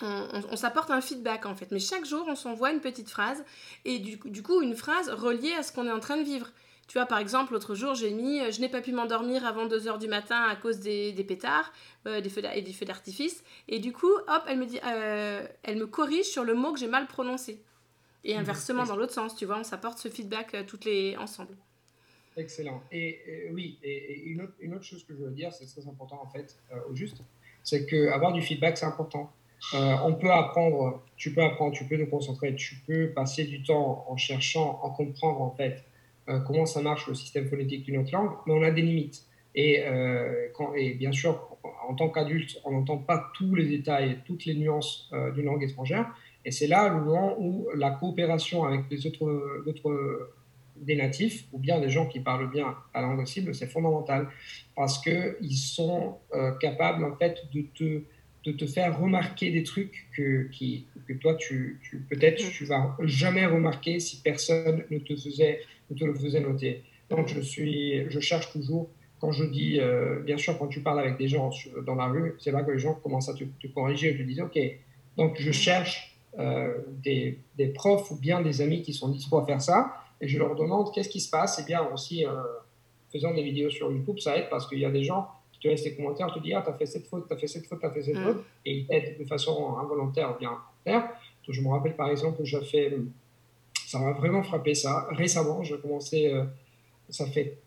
[SPEAKER 1] on, s'apporte un feedback en fait, mais chaque jour on s'envoie une petite phrase et du, du coup une phrase reliée à ce qu'on est en train de vivre. Tu vois, par exemple, l'autre jour, j'ai mis Je n'ai pas pu m'endormir avant 2h du matin à cause des, des pétards euh, des feux et des feux d'artifice. Et du coup, hop, elle me, dit, euh, elle me corrige sur le mot que j'ai mal prononcé. Et mmh. inversement, dans l'autre sens, tu vois, on s'apporte ce feedback toutes les ensemble.
[SPEAKER 2] Excellent. Et, oui, et, une, autre, chose que je veux dire, c'est très important en fait, euh, au juste, c'est qu'avoir du feedback, c'est important. Euh, on peut apprendre, tu peux apprendre, tu peux te concentrer, tu peux passer du temps en cherchant, en comprendre en fait euh, comment ça marche le système phonétique d'une autre langue, mais on a des limites. Et, bien sûr, en tant qu'adulte, on n'entend pas tous les détails, toutes les nuances d'une langue étrangère. Et c'est là le moment où la coopération avec les autres des natifs ou bien des gens qui parlent bien la langue cible, c'est fondamental parce qu'ils sont euh, capables en fait de te, de te faire remarquer des trucs que, qui, que toi, tu, tu peut-être mm. tu vas jamais remarquer si personne ne te, faisait, ne te le faisait noter. Donc je, suis, je cherche toujours, quand je dis, euh, bien sûr, quand tu parles avec des gens dans la rue, c'est là que les gens commencent à te, corriger et te disent, OK, donc je cherche euh, des, des profs ou bien des amis qui sont disposés à faire ça et je leur demande qu'est-ce qui se passe? Et eh bien aussi, euh, faisant des vidéos sur YouTube, ça aide parce qu'il y a des gens qui te laissent des commentaires, te disent Ah, t'as fait cette faute, t'as fait cette faute, t'as fait cette mm. faute, et ils t'aident de façon involontaire ou bien volontaire. je me rappelle par exemple que j'ai fait, ça m'a vraiment frappé ça. Récemment, j'ai commencé, euh, ça fait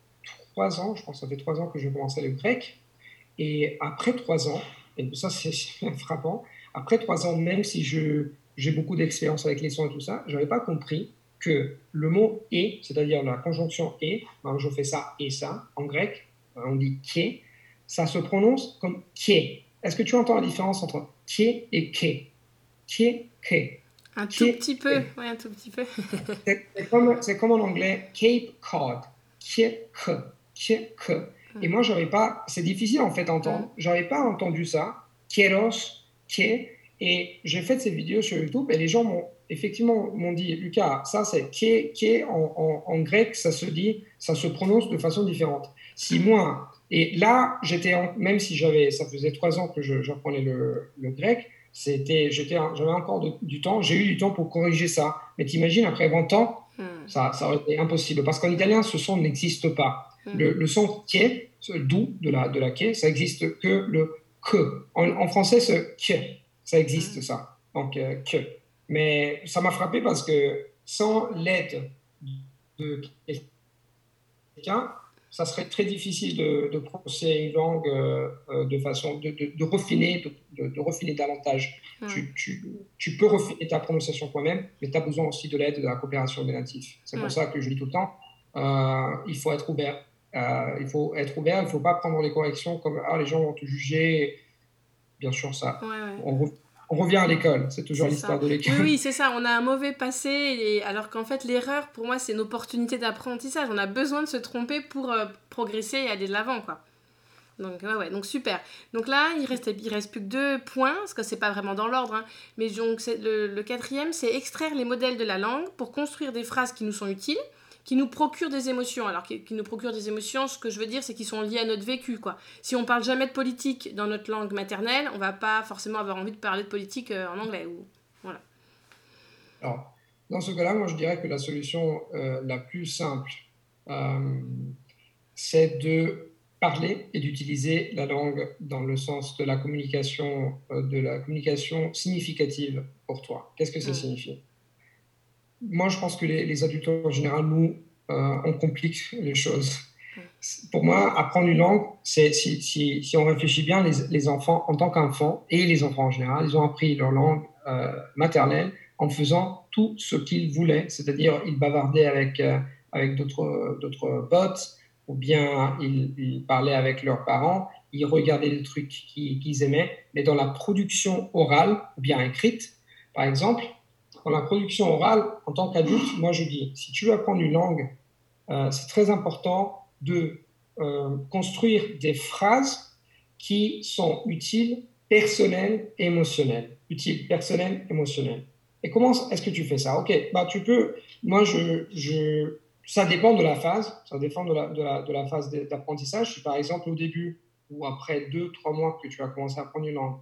[SPEAKER 2] trois ans, je pense que ça fait trois ans que j'ai commencé le grec. Et après trois ans, et ça c'est frappant, après trois ans, même si je, j'ai beaucoup d'expérience avec les sons et tout ça, je n'avais pas compris que le mot et, c'est-à-dire la conjonction et, ben, je fais ça et ça, en grec, ben, on dit ké, ça se prononce comme ké. Est-ce que tu entends la différence entre ké et ké Ké, ké.
[SPEAKER 1] Un tout petit peu, oui, un tout petit peu.
[SPEAKER 2] c'est comme, comme, en anglais Cape Cod, ké, ké, ke. Et moi, j'avais pas, c'est difficile en fait d'entendre, j'avais pas entendu ça, kéros, ké, et j'ai fait ces vidéos sur YouTube et les gens m'ont effectivement m'ont dit, Lucas, ça c'est qui qui en, en, grec, ça se dit, ça se prononce de façon différente. Si mm. moi, et là, j'étais, même si j'avais, ça faisait trois ans que j'apprenais le, le, grec, c'était, j'étais, j'avais encore du temps, j'ai eu du temps pour corriger ça. Mais t'imagines, après 20 ans, mm. ça, ça aurait été impossible. Parce qu'en italien, ce son n'existe pas. Mm. Le, le, son est, doux de la, de la qui, ça existe que le que. En, français, ce que, ça existe ça. Donc, euh, que. Mais ça m'a frappé parce que sans l'aide de quelqu'un, ça serait très difficile de, de prononcer une langue euh, de façon de, de, de refiner, de, refiner davantage. Tu, tu, tu, peux refiner ta prononciation toi-même, mais tu as besoin aussi de l'aide de la coopération des natifs. C'est pour ça que je dis tout le temps, euh, il faut être ouvert. Euh, il faut être ouvert, il ne faut pas prendre les corrections comme ah les gens vont te juger. Bien sûr, ça. On on revient à l'école. C'est toujours l'histoire de l'école.
[SPEAKER 1] Oui, c'est ça. On a un mauvais passé, et... alors qu'en fait, l'erreur, pour moi, c'est une opportunité d'apprentissage. On a besoin de se tromper pour euh, progresser et aller de l'avant, quoi. Donc, ouais, ouais, donc super. Donc là, il reste, il reste plus que deux points, parce que c'est pas vraiment dans l'ordre. Hein. Mais donc, le, le quatrième, c'est extraire les modèles de la langue pour construire des phrases qui nous sont utiles qui nous procurent des émotions. Alors, qui, nous procurent des émotions, ce que je veux dire, c'est qu'ils sont liés à notre vécu, quoi. Si on parle jamais de politique dans notre langue maternelle, on va pas forcément avoir envie de parler de politique euh, en anglais. Ou... Voilà.
[SPEAKER 2] Alors, dans ce cas-là, moi, je dirais que la solution euh, la plus simple, euh, c'est de parler et d'utiliser la langue dans le sens de la communication, de la communication significative pour toi. Qu'est-ce que ça mm. signifie? Moi, je pense que les, adultes en général, nous, euh, on complique les choses. Pour moi, apprendre une langue, c'est si, si, si, on réfléchit bien, les, les enfants, en tant qu'enfants, et les enfants en général, ils ont appris leur langue euh, maternelle en faisant tout ce qu'ils voulaient, c'est-à-dire ils bavardaient avec, euh, avec d'autres potes, ou bien ils, ils, parlaient avec leurs parents, ils regardaient des trucs qu'ils aimaient, mais dans la production orale, ou bien écrite, par exemple, dans la production orale, en tant qu'adulte, moi je dis, si tu veux apprendre une langue, euh, c'est très important de euh, construire des phrases qui sont utiles, personnelles, émotionnelles. Utiles, personnelles, émotionnelles. Et comment est-ce que tu fais ça? Ok, bah tu peux. Moi, je, je, ça dépend de la phase. Ça dépend de la, de la, phase d'apprentissage. Si par exemple au début ou après deux, trois mois que tu vas commencer à apprendre une langue,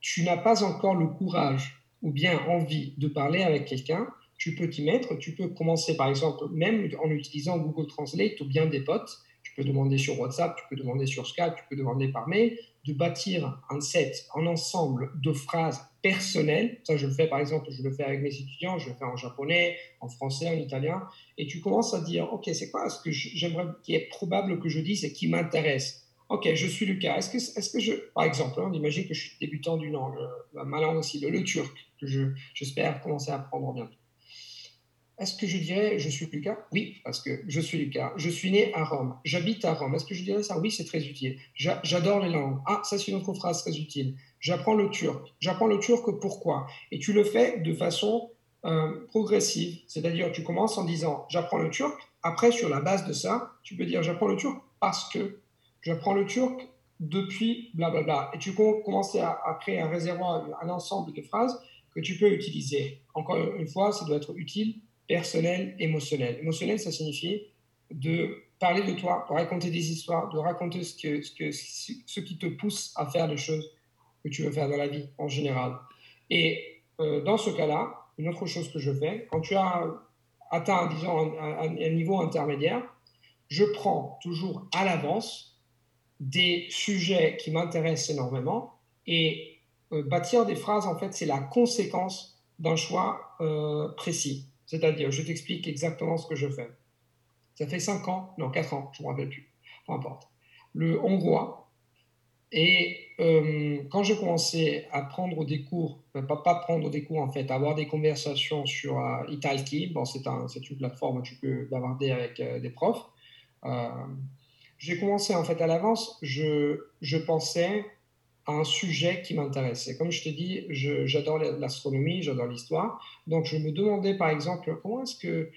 [SPEAKER 2] tu n'as pas encore le courage ou bien envie de parler avec quelqu'un, tu peux t'y mettre. Tu peux commencer, par exemple, même en utilisant Google Translate ou bien des potes. Tu peux demander sur WhatsApp, tu peux demander sur Skype, tu peux demander par mail, de bâtir un set, un ensemble de phrases personnelles. Ça, je le fais, par exemple, je le fais avec mes étudiants, je le fais en japonais, en français, en italien. Et tu commences à dire, OK, c'est quoi ce que j'aimerais, qui est probable que je dise et qui m'intéresse? Ok, je suis Lucas. Est-ce que, je, par exemple, on imagine que je suis débutant d'une langue, euh, ma langue aussi, le, turc, que j'espère commencer à apprendre bientôt. Est-ce que je dirais je suis Lucas? Oui, parce que je suis Lucas. Je suis né à Rome. J'habite à Rome. Est-ce que je dirais ça? Oui, c'est très utile. J'adore les langues. Ah, ça c'est une autre phrase très utile. J'apprends le turc. J'apprends le turc pourquoi? Et tu le fais de façon euh, progressive. C'est-à-dire, tu commences en disant j'apprends le turc. Après, sur la base de ça, tu peux dire j'apprends le turc parce que j'apprends le turc depuis blablabla. Et tu commences à, créer un réservoir, un ensemble de phrases que tu peux utiliser. Encore une fois, ça doit être utile, personnel, émotionnel. Émotionnel, ça signifie de parler de toi, de raconter des histoires, de raconter ce, que, ce, que, ce qui te pousse à faire les choses que tu veux faire dans la vie en général. Et euh, dans ce cas-là, une autre chose que je fais, quand tu as atteint, disons, un niveau intermédiaire, je prends toujours à l'avance des sujets qui m'intéressent énormément et euh, bâtir des phrases, en fait, c'est la conséquence d'un choix euh, précis. C'est-à-dire, je t'explique exactement ce que je fais. Ça fait 5 ans, non, 4 ans, je ne me rappelle plus, peu importe. Le hongrois, et euh, quand j'ai commencé à prendre des cours, pas, pas prendre des cours en fait, avoir des conversations sur Italki, bon, c'est un, une plateforme où tu peux bavarder avec des profs, j'ai commencé en fait à l'avance, je, pensais à un sujet qui m'intéressait. Comme je t'ai dit, j'adore l'astronomie, j'adore l'histoire. Donc je me demandais par exemple comment est-ce que,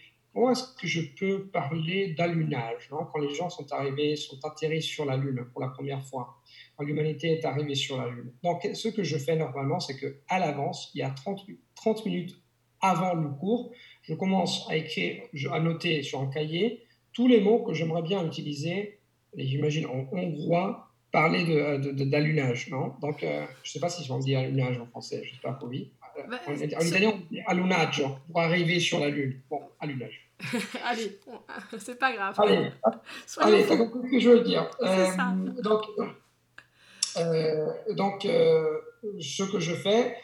[SPEAKER 2] est-ce que je peux parler d'allunage hein, quand les gens sont arrivés, sont atterris sur la Lune pour la première fois, quand l'humanité est arrivée sur la Lune. Donc ce que je fais normalement, c'est que à l'avance, il y a 30, 30 minutes avant le cours, je commence à écrire, à noter sur un cahier tous les mots que j'aimerais bien utiliser j'imagine en hongrois, parler d'allunage, de, de, non? Donc, euh, je ne sais pas si on dit allunage en français, j'espère que oui. Euh, bah, en, italien, on dit allunaggio, pour arriver sur la Lune. Bon, allunage.
[SPEAKER 1] allez, c'est pas grave.
[SPEAKER 2] Allez, allez ce que je veux dire. Euh, donc, euh, donc ce que je fais,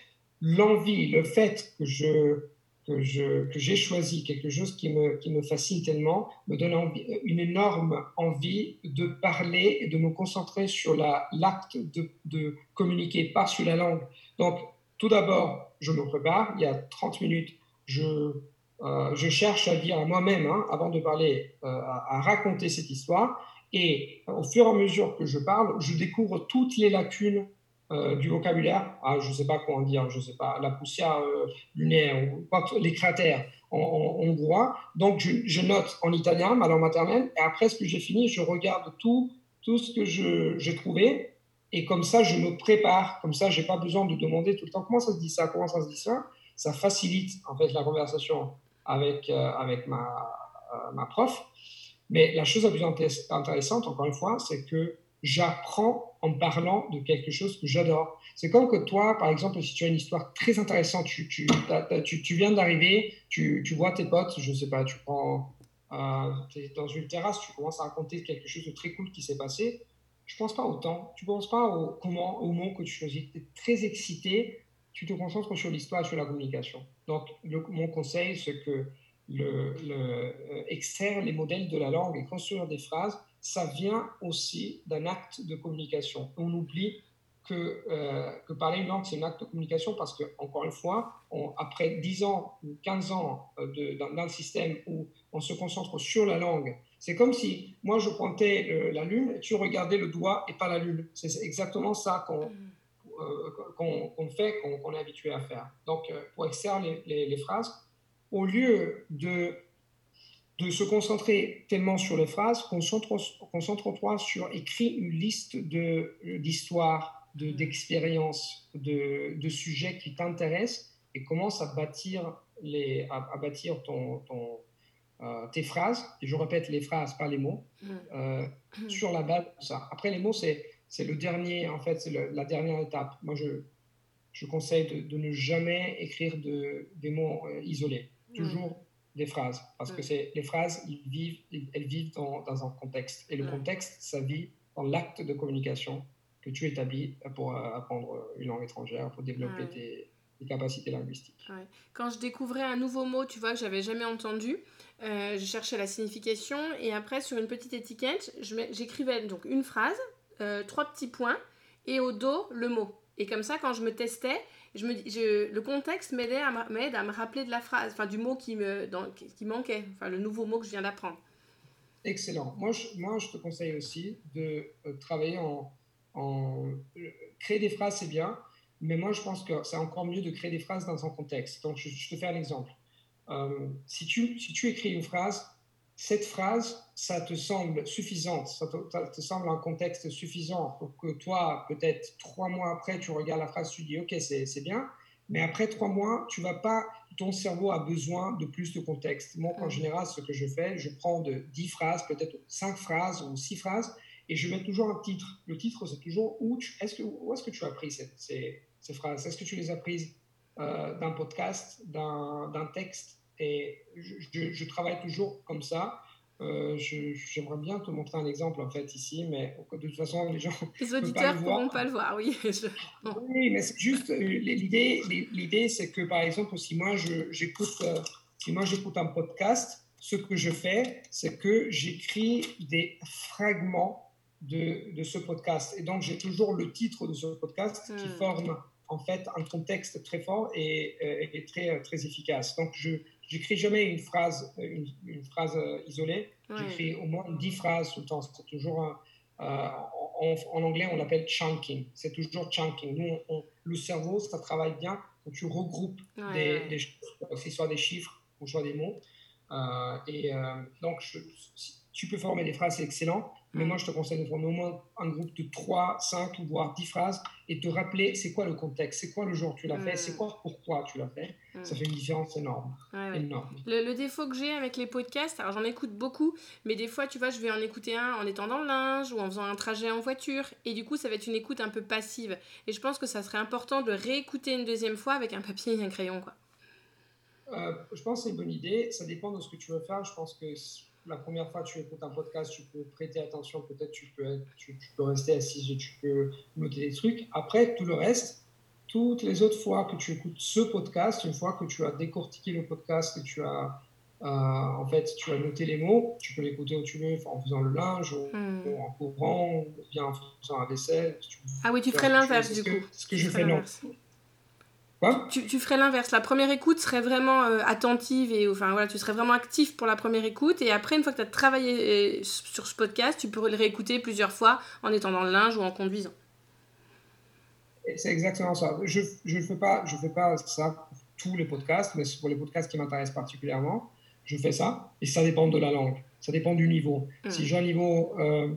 [SPEAKER 2] l'envie, le fait que je que, j'ai choisi, quelque chose qui me, qui me fascine tellement, me donne une énorme envie de parler et de me concentrer sur l'acte de, de, communiquer, pas sur la langue. Donc, tout d'abord, je me prépare, il y a 30 minutes, je, euh, je cherche à dire à moi-même, hein, avant de parler, euh, à, raconter cette histoire, et au fur et à mesure que je parle, je découvre toutes les lacunes euh, du vocabulaire, ah, je ne sais pas comment dire, je sais pas, la poussière euh, lunaire, ou les cratères en, hongrois. Donc, je, note en italien, ma langue maternelle, et après ce que j'ai fini, je regarde tout, tout ce que j'ai trouvé, et comme ça, je me prépare, comme ça, je n'ai pas besoin de demander tout le temps comment ça se dit ça, comment ça se dit ça? Ça facilite en fait la conversation avec, euh, avec ma, ma prof. Mais la chose la plus intéressante, encore une fois, c'est que j'apprends en parlant de quelque chose que j'adore. C'est comme que toi, par exemple, si tu as une histoire très intéressante, tu, tu, tu, viens d'arriver, tu, vois tes potes, je ne sais pas, tu prends euh, es dans une terrasse, tu commences à raconter quelque chose de très cool qui s'est passé. Je pense pas au temps, tu penses pas au comment, au mot que tu choisis. Tu es très excité, tu te concentres sur l'histoire sur la communication. Donc, mon conseil, c'est que le, le, euh, extraire les modèles de la langue et construire des phrases, ça vient aussi d'un acte de communication. On oublie que, euh, que parler une langue, c'est un acte de communication parce que, encore une fois, après 10 ans ou 15 ans euh, dans, le système où on se concentre sur la langue, c'est comme si moi je pointais la lune et tu regardais le doigt et pas la lune. C'est exactement ça qu'on qu'on fait, qu'on est habitué à faire. Donc, pour extraire les, les, les phrases, au lieu de, de se concentrer tellement sur les phrases, concentre-toi sur écrire une liste d'histoires, d'expériences, de, de, sujets qui t'intéressent et commence à bâtir, les, à, bâtir ton, ton euh, tes phrases, et je répète les phrases, pas les mots, mm. Euh, sur la base de ça. Après, les mots, c'est le dernier, en fait, c'est la dernière étape. Moi, je, je conseille de, de ne jamais écrire de, des mots euh, isolés toujours des phrases, parce que c'est les phrases, ils vivent, elles vivent dans, dans un contexte. Et le contexte, ça vit dans l'acte de communication que tu établis pour euh, apprendre une langue étrangère, pour développer tes, capacités linguistiques.
[SPEAKER 1] Quand je découvrais un nouveau mot, tu vois, que j'avais jamais entendu, euh, je cherchais la signification et après, sur une petite étiquette, j'écrivais donc une phrase, euh, trois petits points et au dos, le mot. Et comme ça, quand je me testais, je me, je, le contexte m'aide à, me rappeler de la phrase, enfin du mot qui, me, qui manquait, enfin le nouveau mot que je viens d'apprendre.
[SPEAKER 2] Excellent. Moi je, moi, je te conseille aussi de euh, travailler en, en euh, créer des phrases, c'est bien, mais moi je pense que c'est encore mieux de créer des phrases dans un contexte. Donc je, te fais un exemple. Euh, si, tu, si tu écris une phrase, cette phrase, ça te semble suffisante, ça te, semble un contexte suffisant pour que toi, peut-être trois mois après, tu regardes la phrase, tu dis ok, c'est bien, mais après trois mois, tu vas pas, ton cerveau a besoin de plus de contexte. Moi, en mm. général, ce que je fais, je prends de dix phrases, peut-être cinq phrases ou six phrases, et je mets toujours un titre. Le titre, c'est toujours où, est-ce que, où est-ce que tu as pris ces, ces, phrases? Est-ce que tu les as prises euh, d'un podcast, d'un texte? Et je, travaille toujours comme ça. Euh, j'aimerais bien te montrer un exemple en fait ici, mais de toute façon les gens.
[SPEAKER 1] Les auditeurs ne pourront pas le voir, oui.
[SPEAKER 2] Oui, mais c'est juste euh, l'idée. L'idée, c'est que par exemple, si moi j'écoute, euh, si moi j'écoute un podcast, ce que je fais, c'est que j'écris des fragments de, de, ce podcast, et donc j'ai toujours le titre de ce podcast qui hmm. forme en fait un contexte très fort et, et très très efficace. Donc je J'écris jamais une phrase, une, phrase euh, isolée. J'écris au moins dix phrases tout le temps. C'est toujours un, euh, en, anglais, on l'appelle chunking. C'est toujours chunking. Nous, le cerveau, ça travaille bien quand tu regroupes des, des, choses, que soit des chiffres ou soit des mots. Euh, et donc, tu peux former des phrases, c'est excellent. Mais moi, je te conseille de former au moins un groupe de 3, 5 ou voire 10 phrases et te rappeler c'est quoi le contexte, c'est quoi le jour que tu l'as fait, c'est quoi pourquoi tu l'as fait. Ça fait une différence énorme. énorme.
[SPEAKER 1] Le, défaut que j'ai avec les podcasts, alors j'en écoute beaucoup, mais des fois, tu vois, je vais en écouter un en étant dans le linge ou en faisant un trajet en voiture. Et du coup, ça va être une écoute un peu passive. Et je pense que ça serait important de réécouter une deuxième fois avec un papier et un crayon. Quoi.
[SPEAKER 2] Euh, je pense que c'est une bonne idée. Ça dépend de ce que tu veux faire. Je pense que la première fois que tu écoutes un podcast, tu peux prêter attention, peut-être tu peux, tu, peux rester assis, tu peux noter des trucs. Après, tout le reste, toutes les autres fois que tu écoutes ce podcast, une fois que tu as décortiqué le podcast, que tu as, euh, en fait, tu as noté les mots, tu peux l'écouter où tu veux, en faisant le linge, ou, hmm. en courant, ou bien en faisant la vaisselle.
[SPEAKER 1] ah oui, tu ferais l'inverse du coup.
[SPEAKER 2] Ce que je fais, non
[SPEAKER 1] tu, ferais l'inverse. La première écoute serait vraiment euh, attentive et enfin voilà, tu serais vraiment actif pour la première écoute et après une fois que tu as travaillé euh, sur ce podcast, tu pourrais le réécouter plusieurs fois en étant dans le linge ou en conduisant.
[SPEAKER 2] C'est exactement ça. Je ne fais, pas, je fais pas ça pour tous les podcasts, mais pour les podcasts qui m'intéressent particulièrement, je fais ça. Et ça dépend de la langue. Ça dépend du niveau. Hmm. Si j'ai un niveau, euh,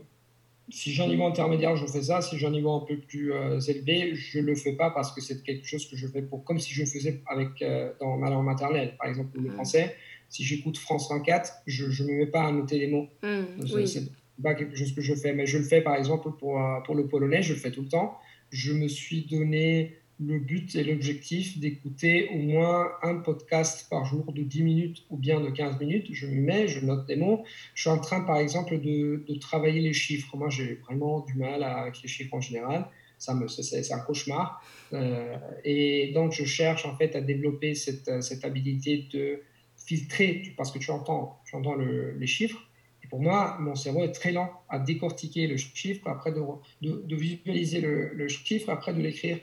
[SPEAKER 2] si j'ai un niveau intermédiaire, je fais ça. Si j'ai un niveau un peu plus euh, élevé, je le fais pas parce que c'est quelque chose que je fais pour, comme si je faisais avec euh, dans ma langue maternelle, par exemple le hmm. français. Si j'écoute France 24, je ne me mets pas à noter les mots. Hmm. C'est pas quelque chose que je fais, mais je le fais par exemple pour, pour le polonais, je le fais tout le temps. Je me suis donné le but et l'objectif d'écouter au moins un podcast par jour de 10 minutes ou bien de 15 minutes. Je m'y mets, je note des mots. Je suis en train, par exemple, de, de travailler les chiffres. Moi, j'ai vraiment du mal avec les chiffres en général. Ça me, c'est, un cauchemar. Euh, et donc, je cherche en fait à développer cette, cette habilité de filtrer, parce que tu entends, tu entends les chiffres. Et pour moi, mon cerveau est très lent à décortiquer le chiffre, après de, de, visualiser le, le chiffre, après de l'écrire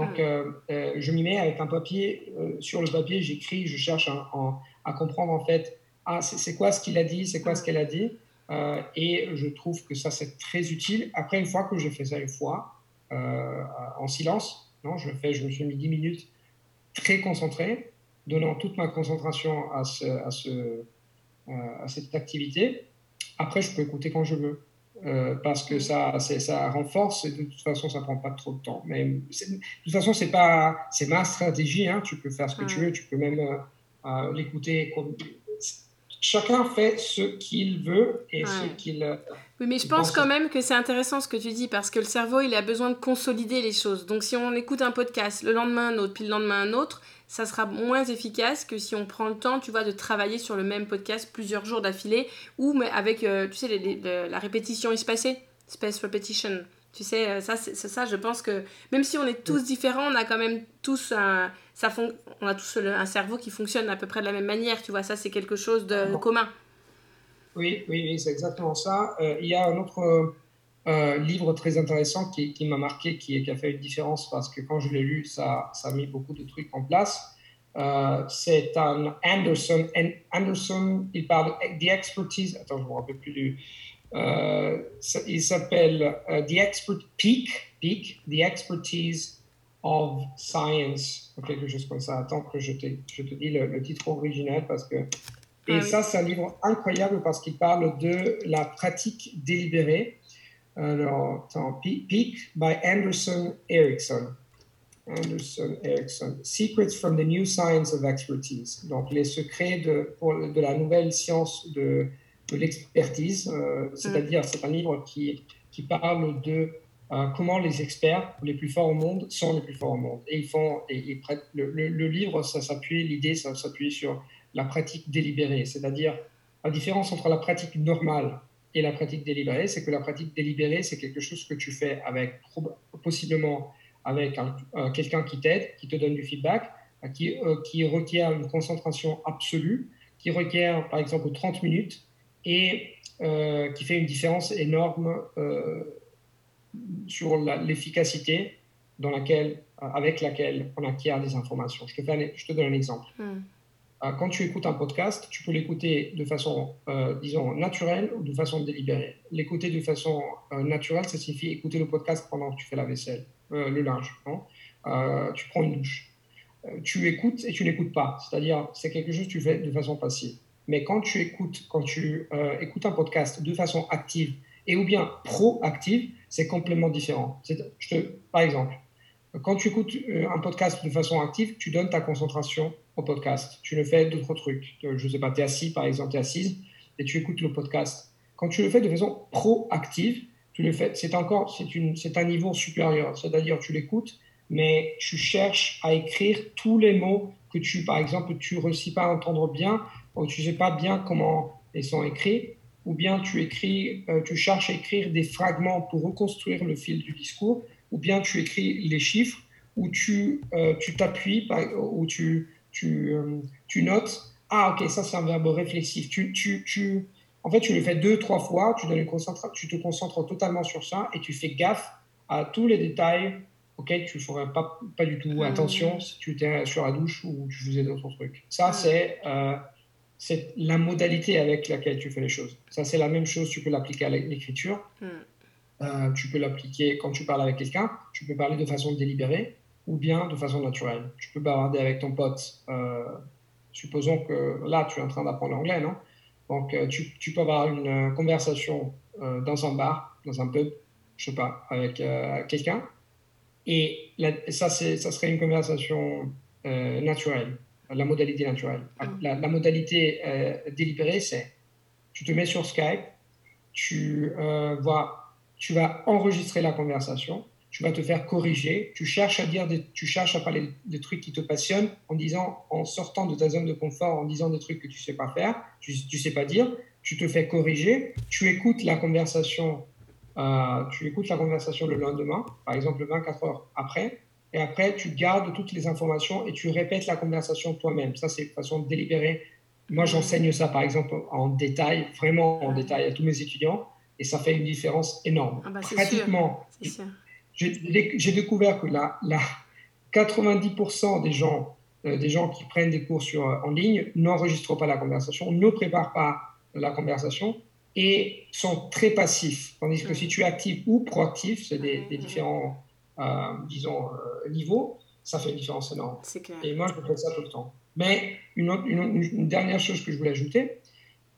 [SPEAKER 2] donc, hmm. euh, euh, je m'y mets avec un papier. Euh, sur le papier, j'écris, je cherche à comprendre en fait, ah, c'est quoi ce qu'il a dit, c'est quoi ce hmm. qu'elle a dit. et je trouve que ça, c'est très utile. Après, une fois que j'ai fait ça une fois, en silence, non, je, fais, je me suis mis 10 minutes très concentré, donnant toute ma concentration à, ce, à, ce, à cette activité. Après, je peux écouter quand je veux. Euh, parce que ça, ça renforce et de toute façon, ça prend pas trop de temps. Mais de toute façon, c'est pas, c'est ma stratégie. Hein. Tu peux faire ce que tu veux, tu peux même euh, euh, l'écouter. Chacun fait ce qu'il veut et ce qu'il.
[SPEAKER 1] oui, mais je pense quand même que c'est intéressant ce que tu dis parce que le cerveau, il a besoin de consolider les choses. Donc, si on écoute un podcast, le lendemain un autre, puis le lendemain un autre, ça sera moins efficace que si on prend le temps, tu vois, de travailler sur le même podcast plusieurs jours d'affilée ou mais avec, euh, tu sais, la répétition espacée, space repetition. Tu sais, euh, ça, c'est ça, je pense que même si on est tous différents, on a quand même tous un, ça on a tous un cerveau qui fonctionne à peu près de la même manière, tu vois, ça c'est quelque chose de commun.
[SPEAKER 2] Oui, oui, oui c'est exactement ça. Euh, il y a un autre livre très intéressant qui, qui m'a marqué, qui, qui, a fait une différence parce que quand je l'ai lu, ça, ça a mis beaucoup de trucs en place. Euh, c'est un Anderson. Anderson, il parle de The Expertise. Attends, je ne me rappelle plus du. Euh, il s'appelle uh, The Expert Peak, Peak, The Expertise of Science, ou quelque chose comme ça. Attends que je te, je te dis le, titre original parce que. Et ah ça, c'est un livre incroyable parce qu'il parle de la pratique délibérée alors, Peak by Anderson Erickson. Anderson Erickson. Secrets from the New Science of Expertise. Donc, les secrets de, de la nouvelle science de, de l'expertise. Euh, c'est-à-dire, c'est un livre qui, qui parle de euh, comment les experts les plus forts au monde sont les plus forts au monde. Et ils font, et, le, le, livre, ça s'appuie, l'idée, ça s'appuie sur la pratique délibérée, c'est-à-dire la différence entre la pratique normale et la pratique délibérée, c'est que la pratique délibérée, c'est quelque chose que tu fais avec possiblement avec quelqu'un qui t'aide, qui te donne du feedback, euh, qui, euh, qui requiert une concentration absolue, qui requiert par exemple 30 minutes et euh, qui fait une différence énorme sur l'efficacité dans laquelle, avec laquelle on acquiert des informations. Je te, fais je te donne un exemple. Hmm. Euh, quand tu écoutes un podcast, tu peux l'écouter de façon, euh, disons, naturelle ou de façon délibérée. L'écouter de façon euh, naturelle, ça signifie écouter le podcast pendant que tu fais la vaisselle, le linge, tu prends une douche. tu écoutes et tu n'écoutes pas, c'est-à-dire c'est quelque chose que tu fais de façon passive. Mais quand tu écoutes, quand tu écoutes un podcast de façon active et ou bien proactive, c'est complètement différent. Par exemple, quand tu écoutes un podcast de façon active, tu donnes ta concentration podcast. Tu le fais d'autres trucs. Euh, je sais pas, tu es assis par exemple, tu es assise et tu écoutes le podcast. Quand tu le fais de façon proactive, tu le fais, c'est encore, c'est un niveau supérieur. C'est-à-dire, tu l'écoutes, mais tu cherches à écrire tous les mots que tu, par exemple, tu ne réussis pas à entendre bien, ou tu ne sais pas bien comment ils sont écrits, ou bien tu écris, euh, tu cherches à écrire des fragments pour reconstruire le fil du discours, ou bien tu écris les chiffres, ou tu euh, tu t'appuies, ou tu tu, euh, tu notes, ah ok, ça c'est un verbe réflexif. Tu, tu, tu, en fait, tu le fais deux, trois fois, tu, tu te concentres totalement sur ça et tu fais gaffe à tous les détails auxquels tu ne ferais pas, pas du tout attention si tu étais sur la douche ou tu faisais d'autres trucs. Ça, c'est euh, c'est la modalité avec laquelle tu fais les choses. Ça, c'est la même chose, tu peux l'appliquer à l'écriture. Hmm. Euh, tu peux l'appliquer quand tu parles avec quelqu'un. Tu peux parler de façon délibérée ou bien de façon naturelle. Tu peux bavarder avec ton pote. Euh, supposons que là, tu es en train d'apprendre l'anglais, non? Donc, euh, tu, tu, peux avoir une conversation dans un bar, dans un pub, je sais pas, avec quelqu'un. Et ça, ça serait une conversation naturelle, la modalité naturelle. Mm. La, la modalité délibérée, c'est tu te mets sur Skype, tu vas enregistrer la conversation, tu vas te faire corriger, tu cherches à dire, des, tu cherches à parler des trucs qui te passionnent en disant, en sortant de ta zone de confort, en disant des trucs que tu sais pas faire, tu, tu sais pas dire, tu te fais corriger, tu écoutes la conversation, euh, tu écoutes la conversation le lendemain, par exemple 24 heures après, et après tu gardes toutes les informations et tu répètes la conversation toi-même. Ça c'est de façon délibérée. Moi j'enseigne ça par exemple en détail, vraiment en détail à tous mes étudiants et ça fait une différence énorme. Ah bah, Pratiquement, j'ai découvert que là 90% des gens, euh, des gens qui prennent des cours sur, euh, en ligne n'enregistrent pas la conversation, ne préparent pas la conversation et sont très passifs. Tandis que si tu es actif ou proactif, c'est des, différents, euh, disons, niveaux, ça fait une différence énorme. Et moi, je fais ça tout le temps. Mais une, une dernière chose que je voulais ajouter,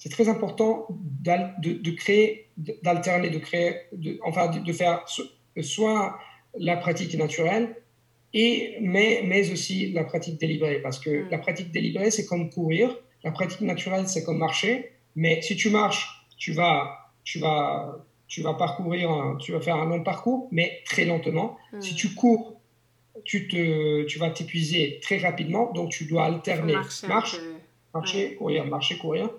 [SPEAKER 2] c'est très important de, de, créer, d'alterner, de créer, de, enfin de, faire soit la pratique naturelle, et, mais, mais aussi la pratique délibérée. Parce que mm. la pratique délibérée, c'est comme courir, la pratique naturelle, c'est comme marcher. Mais si tu marches, tu vas, tu vas, tu vas parcourir, tu vas faire un long parcours, mais très lentement. Mm. Si tu cours, tu, te, tu vas t'épuiser très rapidement, donc tu dois alterner marche, marcher, courir, marcher, courir.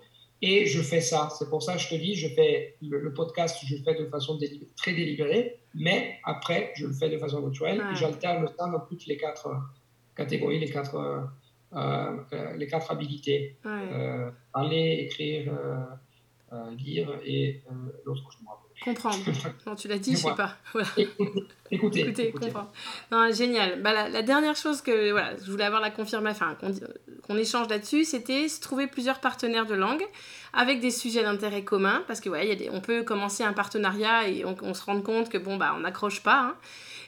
[SPEAKER 2] Et je fais ça. C'est pour ça que je te dis, je fais le, podcast, je le fais de façon très délibérée, mais après, je le fais de façon naturelle. J'alterne ça dans toutes les quatre catégories, les quatre, euh, euh, les quatre habilités. parler, écrire, euh, lire et l'autre, je me rappelle.
[SPEAKER 1] Comprendre. Non, tu l'as dit, je sais pas. Voilà.
[SPEAKER 2] Écoutez,
[SPEAKER 1] écoutez, comprendre. Non, génial. Bah, la, dernière chose que voilà, je voulais avoir la confirmation, enfin, qu'on échange là-dessus, c'était se trouver plusieurs partenaires de langue avec des sujets d'intérêt commun, parce que ouais, y on peut commencer un partenariat et on, se rend compte que bon bah on n'accroche pas. Hein.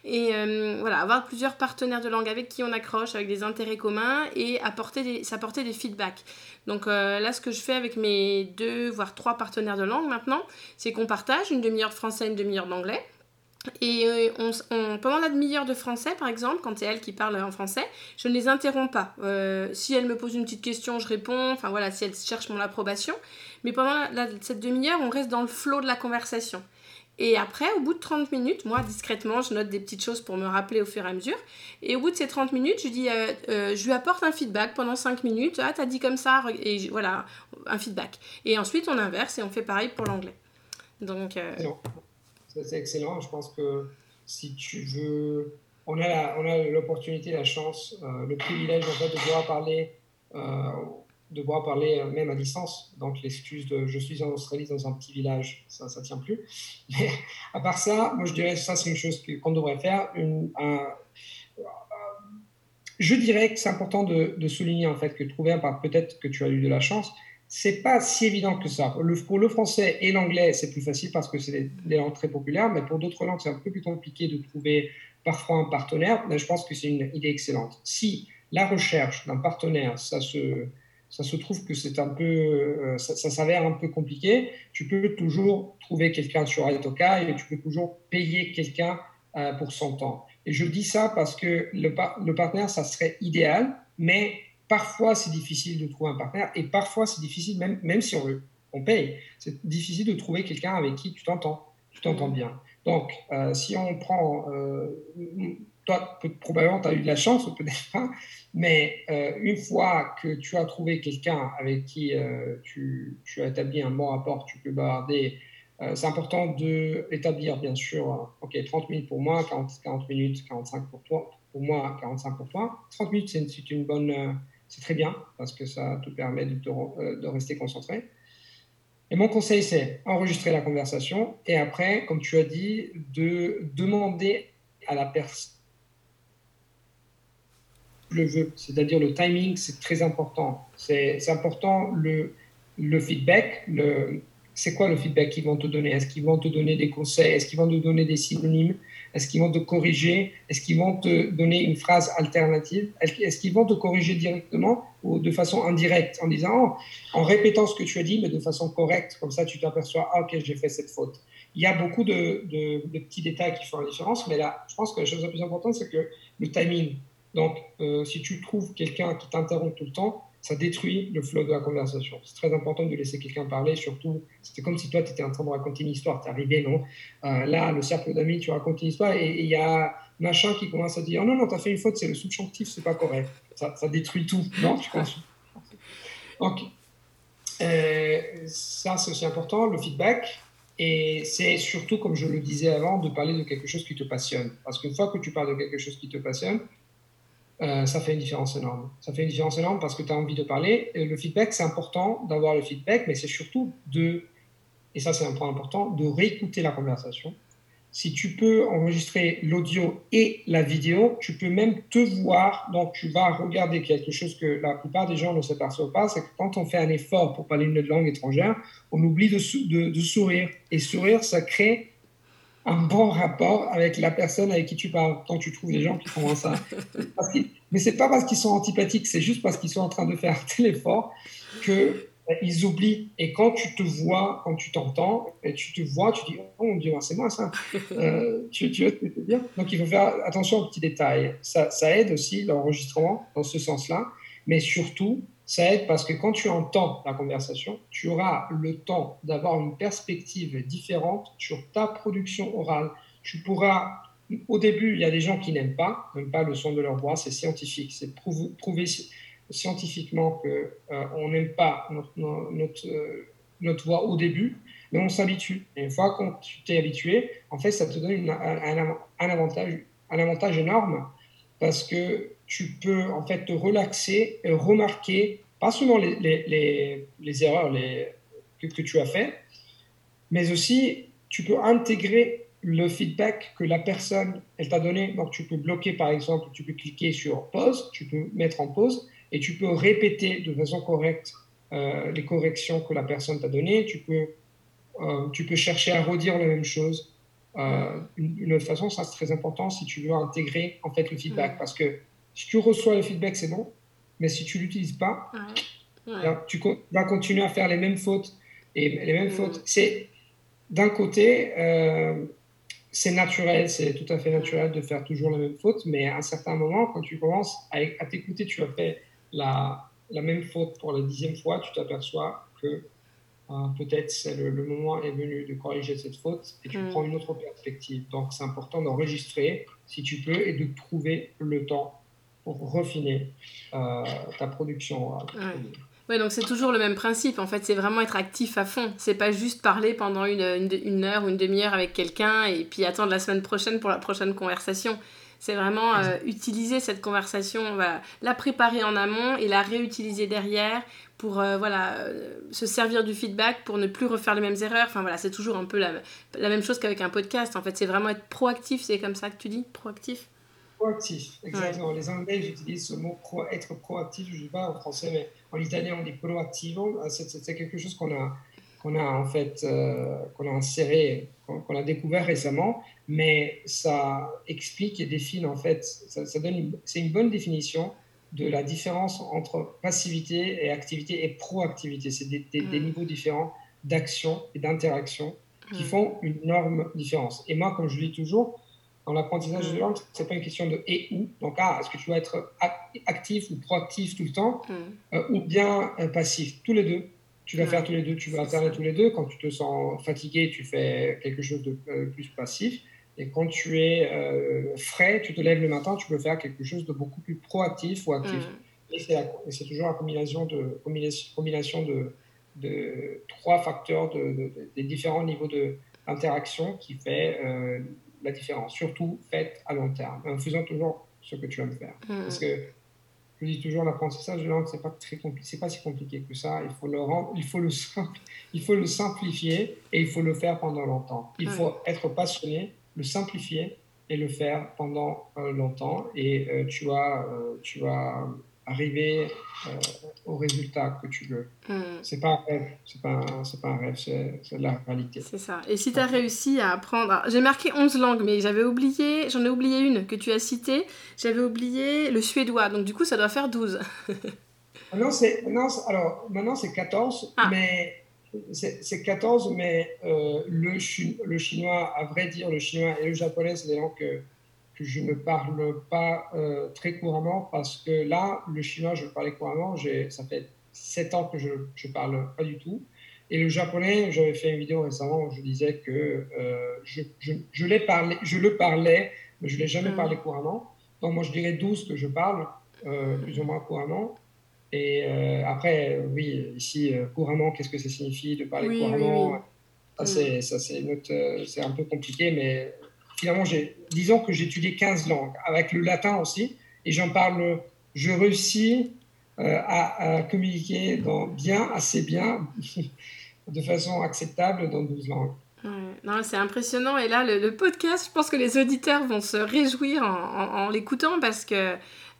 [SPEAKER 1] Et euh, voilà, avoir plusieurs partenaires de langue avec qui on accroche, avec des intérêts communs et apporter s'apporter des feedbacks. Donc euh, là, ce que je fais avec mes deux, voire trois partenaires de langue maintenant, c'est qu'on partage une demi-heure de français, une demi-heure d'anglais. Et euh, on, pendant la demi-heure de français, par exemple, quand c'est elle qui parle en français, je ne les interromps pas. si elle me pose une petite question, je réponds. Enfin voilà, si elle cherche mon approbation. Mais pendant cette demi-heure, on reste dans le flot de la conversation. Et après, au bout de 30 minutes, moi, discrètement, je note des petites choses pour me rappeler au fur et à mesure. Et au bout de ces 30 minutes, euh, euh, je lui apporte un feedback pendant 5 minutes. Ah, t'as dit comme ça. Et voilà, un feedback. Et ensuite, on inverse et on fait pareil pour l'anglais. Donc. Euh,
[SPEAKER 2] c'est excellent. Je pense que si tu veux. On a l'opportunité, la, chance, le privilège en de pouvoir parler de pouvoir parler euh, même à distance. Donc l'excuse de je suis en Australie dans un petit village, ça ne tient plus. Mais à part ça, moi je dirais que ça c'est une chose qu'on devrait faire. Je dirais que c'est important de, souligner en fait que trouver un peut-être que tu as eu de la chance, c'est pas si évident que ça. Pour le français et l'anglais, c'est plus facile parce que c'est des, langues très populaires, mais pour d'autres langues, c'est un peu plus compliqué de trouver parfois un partenaire. Mais je pense que c'est une idée excellente. Si la recherche d'un partenaire, ça se, ça se trouve que c'est un peu, euh, ça, s'avère un peu compliqué, tu peux toujours trouver quelqu'un sur Italka et tu peux toujours payer quelqu'un euh, pour son temps. Et je dis ça parce que le, le partenaire, ça serait idéal, mais parfois c'est difficile de trouver un partenaire et parfois c'est difficile, même, même si on, on paye, c'est difficile de trouver quelqu'un avec qui tu t'entends, tu t'entends bien. Donc, euh, si on prend, toi, probablement, tu as eu de la chance, peut-être pas, mais euh, une fois que tu as trouvé quelqu'un avec qui euh, tu, tu, as établi un bon rapport, tu peux bavarder, euh, c'est important d'établir, bien sûr, OK, 30 minutes pour moi, 40, 40, minutes, 45 pour toi, pour moi, 45 pour toi. 30 minutes, c'est une bonne, c'est très bien, parce que ça te permet de, de rester concentré. Et mon conseil, c'est enregistrer la conversation et après, comme tu as dit, de demander à la personne le veux. C'est-à-dire le timing, c'est très important. C'est important le, feedback, c'est quoi le feedback qu'ils vont te donner? Est-ce qu'ils vont te donner des conseils? Est-ce qu'ils vont te donner des synonymes? Est-ce qu'ils vont te corriger? Est-ce qu'ils vont te donner une phrase alternative? Est-ce qu'ils vont te corriger directement ou de façon indirecte en disant, en répétant ce que tu as dit, mais de façon correcte, comme ça tu t'aperçois, ah, ok, j'ai fait cette faute. Il y a beaucoup de, de, petits détails qui font la différence, mais là, je pense que la chose la plus importante, c'est que le timing. Donc, euh, si tu trouves quelqu'un qui t'interrompt tout le temps, ça détruit le flow de la conversation. C'est très important de laisser quelqu'un parler, surtout, c'était comme si toi, tu étais en train de raconter une histoire, tu arrivé, non? Euh, Là, le cercle d'amis, tu racontes une histoire et il y a machin qui commence à dire non, non, tu as fait une faute, c'est le subjonctif, c'est pas correct. Ça, détruit tout, non tu penses? Donc, euh, ça, c'est aussi important, le feedback. Et c'est surtout, comme je le disais avant, de parler de quelque chose qui te passionne. Parce qu'une fois que tu parles de quelque chose qui te passionne, euh, ça fait une différence énorme. Ça fait une différence énorme parce que tu as envie de parler. Le feedback, c'est important d'avoir le feedback, mais c'est surtout de, et ça c'est un point important, de réécouter la conversation. Si tu peux enregistrer l'audio et la vidéo, tu peux même te voir. Donc, tu vas regarder quelque chose que la plupart des gens ne s'aperçoivent pas, c'est que quand on fait un effort pour parler une langue étrangère, on oublie de sourire. Et sourire, ça crée un bon rapport avec la personne avec qui tu parles. Quand tu trouves des gens qui font ça. Parce mais c'est pas parce qu'ils sont antipathiques, c'est juste parce qu'ils sont en train de faire tel effort que ben, ils oublient. Et quand tu te vois, quand tu t'entends, et tu te vois, tu dis Oh mon Dieu, c'est moi ça. Euh, tu, tu, veux te dire? Donc il faut faire attention aux petits détails. Ça, ça aide aussi l'enregistrement dans ce sens-là. Mais surtout, ça aide parce que quand tu entends la conversation, tu auras le temps d'avoir une perspective différente sur ta production orale. Tu pourras, au début, il y a des gens qui n'aiment pas, n'aiment pas le son de leur voix, c'est scientifique, c'est prouvé, scientifiquement qu'on euh, n'aime pas notre, euh, notre, voix au début, mais on s'habitue. Et une fois que tu t'es habitué, en fait, ça te donne un, avantage, un avantage énorme parce que tu peux en fait te relaxer et remarquer pas seulement les, les, les, erreurs les, que, que, tu as fait, mais aussi tu peux intégrer le feedback que la personne elle t'a donné. Donc tu peux bloquer par exemple, tu peux cliquer sur pause, tu peux mettre en pause et tu peux répéter de façon correcte euh, les corrections que la personne t'a données. Tu peux, euh, tu peux chercher à redire la même chose. Euh, une, autre façon, ça c'est très important si tu veux intégrer en fait le feedback parce que si tu reçois le feedback, c'est bon. Mais si tu l'utilises pas, tu vas continuer à faire les mêmes fautes. Et les mêmes fautes, c'est d'un côté, euh, c'est naturel, c'est tout à fait naturel de faire toujours la même faute, mais à un certain moment, quand tu commences à, t'écouter, tu as fait la, la, même faute pour la dixième fois, tu t'aperçois que euh, peut-être le, le, moment est venu de corriger cette faute et tu mm. prends une autre perspective. Donc c'est important d'enregistrer si tu peux et de trouver le temps pour refiner euh, ta production.
[SPEAKER 1] Euh, ouais. donc c'est toujours le même principe. En fait, c'est vraiment être actif à fond. C'est pas juste parler pendant une, une, heure ou une demi-heure avec quelqu'un et puis attendre la semaine prochaine pour la prochaine conversation. C'est vraiment euh, utiliser cette conversation, la préparer en amont et la réutiliser derrière pour voilà, se servir du feedback pour ne plus refaire les mêmes erreurs. Enfin voilà, c'est toujours un peu la, la même chose qu'avec un podcast. En fait, c'est vraiment être proactif, c'est comme ça que tu dis, proactif?
[SPEAKER 2] Proactif, exactement. Les Anglais, j'utilise ce mot pro, être proactif, je ne sais pas en français, mais en italien, on dit proactivo. Ah, c'est quelque chose qu'on a, qu'on a en fait, euh, qu'on a inséré, qu'on a découvert récemment, mais ça explique et définit en fait, ça, ça donne, c'est une bonne définition de la différence entre passivité et activité et proactivité. C'est des, des, mm. niveaux différents d'action et d'interaction qui mm. font une énorme différence. Et moi, comme je dis toujours, dans l'apprentissage de mm. langue, ce n'est pas une question de et ou. Donc, ah, est-ce que tu dois être actif ou proactif tout le temps, mm. euh, ou bien euh, passif? Tous les deux. Tu vas faire tous les deux, tu vas alterner tous les deux. Quand tu te sens fatigué, tu fais quelque chose de euh, plus passif. Et quand tu es frais, tu te lèves le matin, tu peux faire quelque chose de beaucoup plus proactif ou actif. Mm. Et c'est toujours la combinaison de, combinaison de, de trois facteurs de, des différents niveaux d'interaction qui fait la différence, surtout faite à long terme, en faisant toujours ce que tu aimes faire. Mm. Parce que je dis toujours, l'apprentissage de langue, c'est pas très compliqué, pas si compliqué que ça. Il faut le rendre, il faut le, il faut le simplifier et il faut le faire pendant longtemps. Il faut être passionné, le simplifier et le faire pendant euh, longtemps. Et euh, tu vas, euh, tu vas arriver euh, au résultat que tu veux. Hmm. C'est pas un rêve, c'est pas, pas un rêve, c'est de la réalité.
[SPEAKER 1] C'est ça. Et si tu as réussi à apprendre, j'ai marqué 11 langues, mais j'avais oublié, j'en ai oublié une que tu as citée, j'avais oublié le suédois, donc du coup ça doit faire 12.
[SPEAKER 2] non, non, alors maintenant c'est 14, ah. mais c'est 14, mais euh, le, le chinois, à vrai dire, le chinois et le japonais, c'est des langues que que je ne parle pas euh, très couramment parce que là, le chinois, je parlais couramment. Ça fait sept ans que je ne parle pas du tout. Et le japonais, j'avais fait une vidéo récemment où je disais que euh, je, je, je, parlé, je le parlais, mais je ne l'ai jamais mm. parlé couramment. Donc moi, je dirais 12 que je parle, euh, plus ou moins couramment. Et après, oui, ici, couramment, qu'est-ce que ça signifie de parler couramment? mm. Ça, c'est un peu compliqué, mais finalement, disons que étudié 15 langues, avec le latin aussi, et j'en parle, je réussis euh, à, communiquer bien, assez bien, de façon acceptable dans 12 langues.
[SPEAKER 1] non, c'est impressionnant. Et là, le, podcast, je pense que les auditeurs vont se réjouir en l'écoutant parce que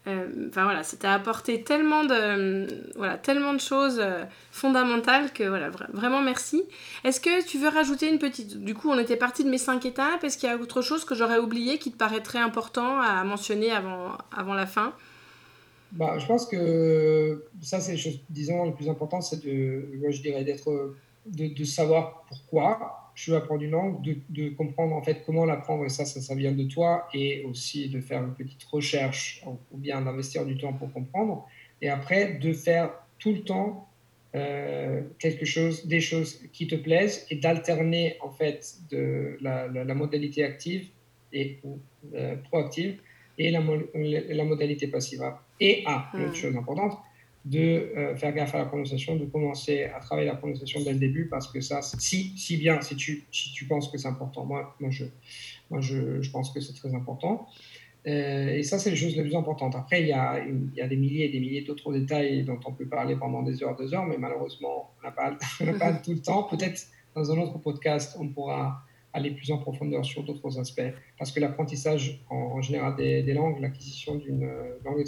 [SPEAKER 1] enfin voilà, c'était apporté tellement de, voilà, tellement de choses euh, fondamentales que voilà, vraiment merci. Est-ce que tu veux rajouter une petite... Du coup, on était parti de mes cinq étapes. Est-ce qu'il y a autre chose que j'aurais oublié qui te paraîtrait important à mentionner avant, avant la fin?
[SPEAKER 2] Bah, Je pense que ça, c'est disons, le plus important, c'est de, de savoir pourquoi je veux apprendre une langue, de, de, comprendre en fait comment l'apprendre, et ça, ça, ça, vient de toi, et aussi de faire une petite recherche, ou bien d'investir du temps pour comprendre, et après de faire tout le temps euh, quelque chose, des choses qui te plaisent, et d'alterner en fait de la, la, modalité active et euh, proactive et la, la, modalité passive. Et ah, une autre chose importante, de euh, faire gaffe à la prononciation, de commencer à travailler la prononciation dès le début, parce que ça, si, si bien, si tu, si tu penses que c'est important, moi, moi, je, moi je, je pense que c'est très important. Euh, et ça, c'est les choses les plus importantes. Après, il y a, y a des milliers et des milliers d'autres détails dont on peut parler pendant des heures, deux heures, mais malheureusement, on n'a pas, pas tout le temps. Peut-être dans un autre podcast, on pourra aller plus en profondeur sur d'autres aspects. Parce que l'apprentissage en, général des, langues, l'acquisition d'une langue,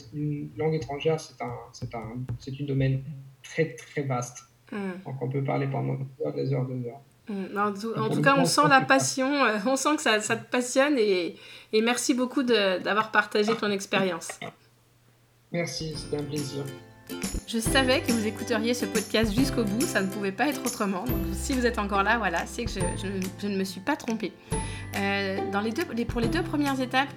[SPEAKER 2] langue, étrangère, c'est un, c'est un, c'est une domaine très très vaste. Hmm. Donc on peut parler pendant des heures, des heures, des heures.
[SPEAKER 1] Hmm. En, tout, en tout cas, on sent la passion, euh, on sent que ça, ça te passionne et, et merci beaucoup d'avoir partagé ton expérience.
[SPEAKER 2] Merci, c'était un plaisir.
[SPEAKER 1] Je savais que vous écouteriez ce podcast jusqu'au bout, ça ne pouvait pas être autrement. Donc si vous êtes encore là, voilà, c'est que je, ne me suis pas trompée. Euh, pour les deux premières étapes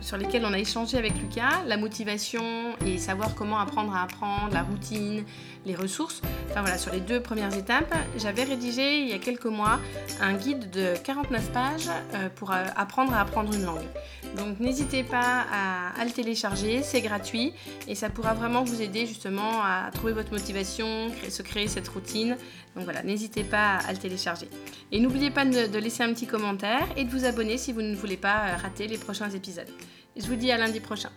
[SPEAKER 1] sur lesquelles on a échangé avec Lucas, la motivation et savoir comment apprendre à apprendre, la routine, les ressources, enfin voilà, sur les deux premières étapes, j'avais rédigé il y a quelques mois un guide de 49 pages euh, pour euh, apprendre à apprendre une langue. Donc n'hésitez pas à, le télécharger, c'est gratuit et ça pourra vraiment vous aider justement à trouver votre motivation, se créer cette routine. Donc voilà, n'hésitez pas à le télécharger. Et n'oubliez pas de, laisser un petit commentaire et de vous abonner si vous ne voulez pas euh, rater les prochains épisodes. Je vous dis à lundi prochain.